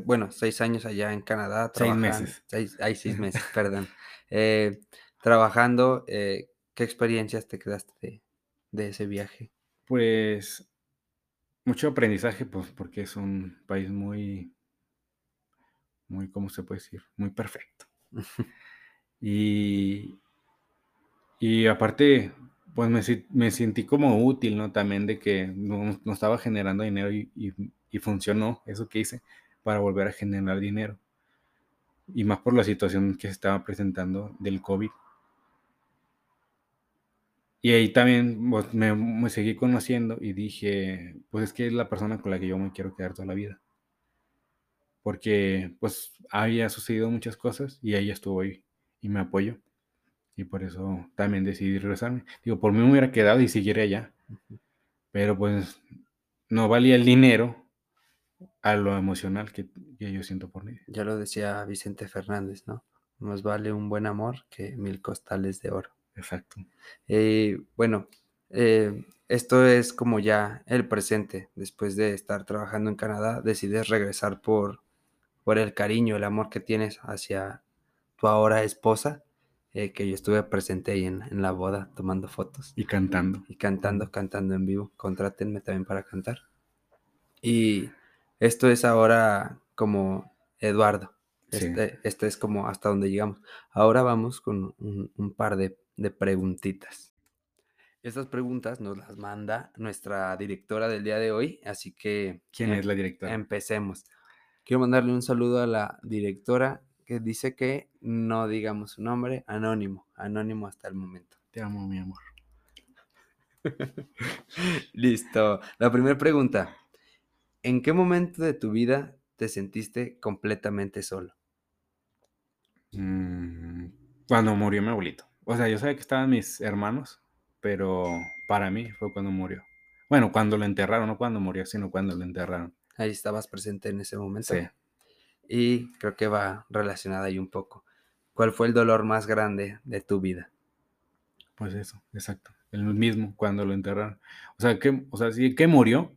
bueno, seis años allá en Canadá. Seis meses. Seis, hay seis meses, [LAUGHS] perdón. Eh, trabajando, eh, ¿qué experiencias te quedaste de, de, ese viaje? Pues mucho aprendizaje, pues porque es un país muy, muy, ¿cómo se puede decir? Muy perfecto. [LAUGHS] y y aparte, pues me, sentí como útil, ¿no? También de que no, estaba generando dinero y, funcionó eso que hice para volver a generar dinero. Y más por la situación que se estaba presentando del COVID. Y ahí también pues, me, me, seguí conociendo y dije, pues es que es la persona con la que yo me quiero quedar toda la vida. Porque pues había sucedido muchas cosas y ella estuvo ahí y me apoyó. Y por eso también decidí regresarme. Digo, por mí me hubiera quedado y siguiera allá. Pero pues no valía el dinero a lo emocional que, yo siento por mí. Ya lo decía Vicente Fernández, ¿no? Nos vale un buen amor que mil costales de oro. Exacto. Eh, bueno, eh, esto es como ya el presente. Después de estar trabajando en Canadá, decides regresar por, por el cariño, el amor que tienes hacia tu ahora esposa. Eh, que yo estuve presente ahí en, en, la boda tomando fotos. Y cantando. Y cantando, cantando en vivo. Contrátenme también para cantar. Y esto es ahora como Eduardo. Este, este es como hasta donde llegamos. Ahora vamos con un, un par de, de, preguntitas. Estas preguntas nos las manda nuestra directora del día de hoy, así que... ¿Quién es la directora? Empecemos. Quiero mandarle un saludo a la directora que dice que no digamos su nombre, anónimo, anónimo hasta el momento. Te amo, mi amor. [LAUGHS] Listo. La primera pregunta. ¿En qué momento de tu vida te sentiste completamente solo? Mm, cuando murió mi abuelito. O sea, yo sabía que estaban mis hermanos, pero para mí fue cuando murió. Bueno, cuando lo enterraron, no cuando murió, sino cuando lo enterraron. Ahí estabas presente en ese momento. Sí. Y creo que va relacionada ahí un poco. ¿Cuál fue el dolor más grande de tu vida? Pues eso, exacto. El mismo cuando lo enterraron. O sea, que, o sea, sí que murió,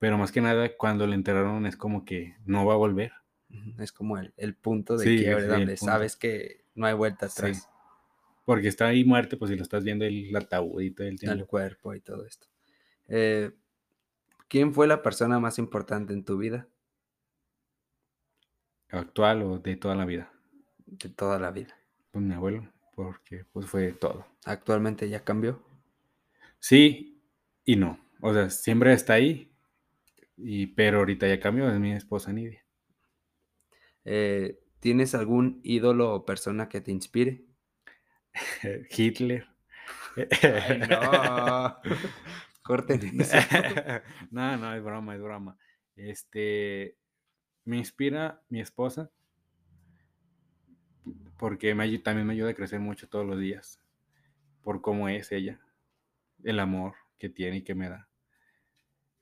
pero más que nada cuando lo enterraron es como que no va a volver. Es como el, el punto de Sí, quiebre sí, el donde sabes que no hay vuelta Sí. atrás. Porque está ahí muerto, pues si lo estás viendo el ataúd y todo el el tiempo. cuerpo y todo esto. Eh, ¿Quién fue la persona más importante en tu vida Actual o de toda la vida. de toda la vida? Pues mi abuelo, porque pues fue todo. ¿Actualmente ya cambió? Sí y no. O sea, siempre está ahí, y, pero ahorita ya cambió, es mi esposa Nidia. Eh, ¿Tienes algún ídolo o persona que te inspire? [LAUGHS] Hitler. Ay, no. [LAUGHS] Corten [LAUGHS] no, no, es broma, es broma. Este, me inspira mi esposa porque me, también me ayuda a crecer mucho todos los días por cómo es ella, el amor que tiene y que me da.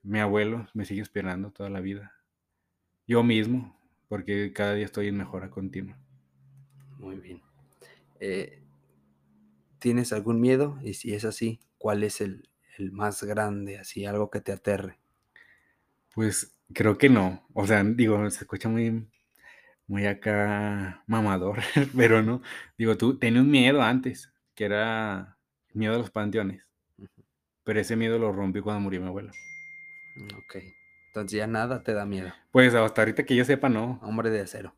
Mi abuelo me sigue inspirando toda la vida. Yo mismo, porque cada día estoy en mejora continua. Muy bien. Eh, ¿Tienes algún miedo? Y si es así, ¿cuál es el, el más grande? Así, algo que te aterre. Pues creo que no. O sea, digo, se escucha muy, muy acá mamador, [LAUGHS] pero no. Digo, tú tenías un miedo antes, que era miedo a los panteones. Pero ese miedo lo rompí cuando murió mi abuelo. Mm, Ok. Entonces ya nada te da miedo. Pues hasta ahorita que yo sepa, no. Hombre de acero.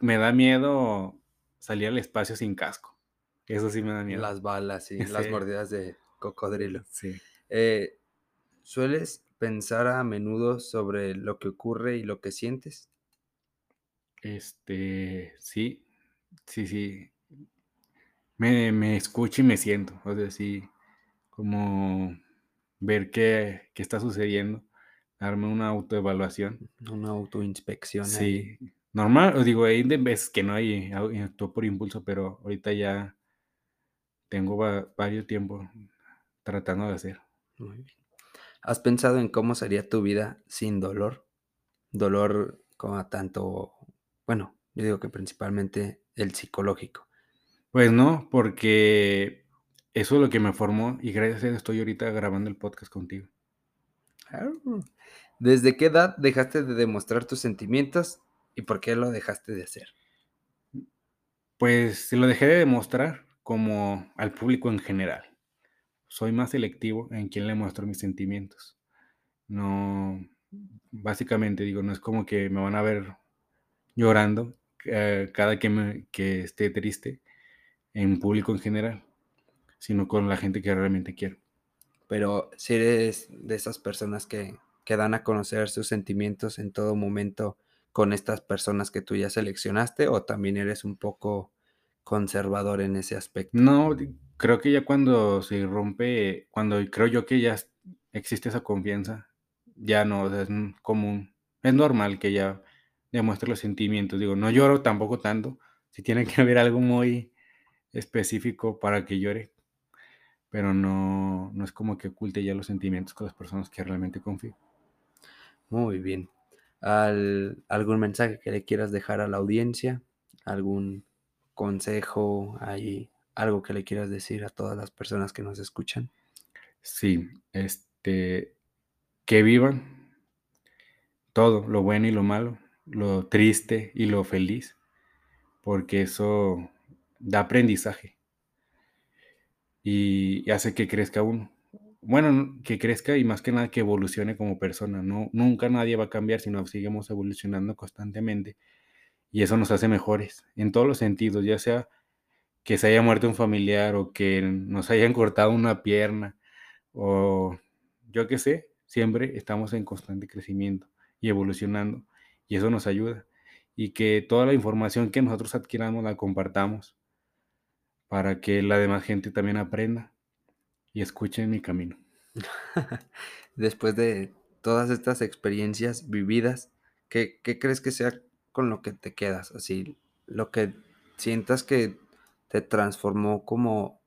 Me da miedo salir al espacio sin casco. Eso sí me da miedo. Las balas y las mordidas de cocodrilo. Sí. Eh, ¿Sueles pensar a menudo sobre lo que ocurre y lo que sientes? Este, sí, sí, sí. Me, me escucho y me siento. O sea, sí, como ver qué, qué está sucediendo, darme una autoevaluación. Una autoinspección. ahí. Sí, normal, os digo, hay de veces que no hay, y actúo por impulso, pero ahorita ya tengo va- varios tiempos tratando de hacer. Muy bien. ¿Has pensado en cómo sería tu vida sin dolor? Dolor como tanto, bueno, yo digo que principalmente el psicológico. Pues no, porque eso es lo que me formó y gracias a eso estoy ahorita grabando el podcast contigo. ¿Desde qué edad dejaste de demostrar tus sentimientos y por qué lo dejaste de hacer? Pues lo dejé de demostrar como al público en general. Soy más selectivo en quién le muestro mis sentimientos. No, básicamente digo, no es como que me van a ver llorando eh, cada que, me- que esté triste en público en general, sino con la gente que realmente quiero. Pero si eres de esas personas que, que dan a conocer sus sentimientos en todo momento con estas personas que tú ya seleccionaste o también eres un poco conservador en ese aspecto. No, creo que ya cuando se rompe, cuando creo yo que ya existe esa confianza, ya no, o sea, es común, es normal que ya demuestre los sentimientos. Digo, no lloro tampoco tanto, si tiene que haber algo muy específico para que llore, pero no, no es como que oculte ya los sentimientos con las personas que realmente confío. Muy bien. Al- ¿Algún mensaje que le quieras dejar a la audiencia? ¿Algún consejo? ¿Hay algo que le quieras decir a todas las personas que nos escuchan? Sí, este, que vivan todo, lo bueno y lo malo, lo triste y lo feliz, porque eso da aprendizaje y, hace que crezca uno. Bueno, que crezca y más que nada que evolucione como persona. No, nunca nadie va a cambiar, sino seguimos evolucionando constantemente y eso nos hace mejores en todos los sentidos, ya sea que se haya muerto un familiar o que nos hayan cortado una pierna o yo qué sé, siempre estamos en constante crecimiento y evolucionando y eso nos ayuda. y que toda la información que nosotros adquiramos la compartamos para que la demás gente también aprenda y escuche mi camino. [LAUGHS] Después de todas estas experiencias vividas, ¿qué, ¿qué, crees que sea con lo que te quedas? Así, lo que sientas que te transformó como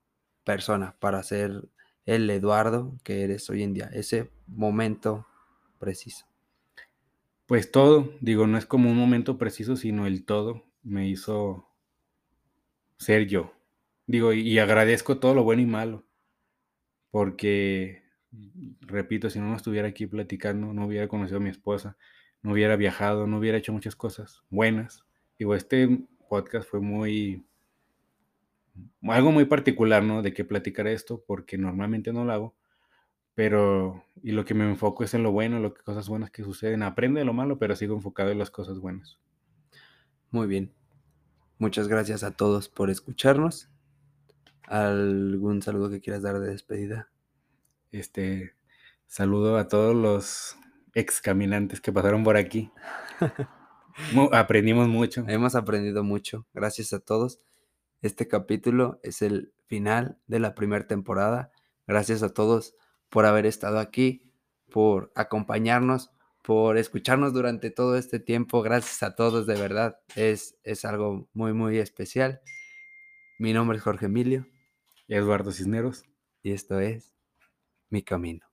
persona para ser el Eduardo que eres hoy en día, ese momento preciso. Pues todo, digo, no es como un momento preciso, sino el todo me hizo ser yo. Digo, y agradezco todo lo bueno y malo, porque, repito, si no estuviera aquí platicando, no hubiera conocido a mi esposa, no hubiera viajado, no hubiera hecho muchas cosas buenas. Digo, este podcast fue muy, algo muy particular, ¿no? De que platicar esto, porque normalmente no lo hago pero, y lo que me enfoco es en lo bueno, lo que cosas buenas que suceden. Aprende de lo malo, pero sigo enfocado en las cosas buenas. Muy bien. Muchas gracias a todos por escucharnos. ¿Algún saludo que quieras dar de despedida? Este, saludo a todos los ex caminantes que pasaron por aquí. [LAUGHS] Aprendimos mucho. Hemos aprendido mucho. Gracias a todos. Este capítulo es el final de la primera temporada. Gracias a todos por haber estado aquí, por acompañarnos, por escucharnos durante todo este tiempo. Gracias a todos, de verdad. Es, es algo muy, muy especial. Mi nombre es Jorge Emilio. Y Eduardo Cisneros. Y esto es Mi Camino.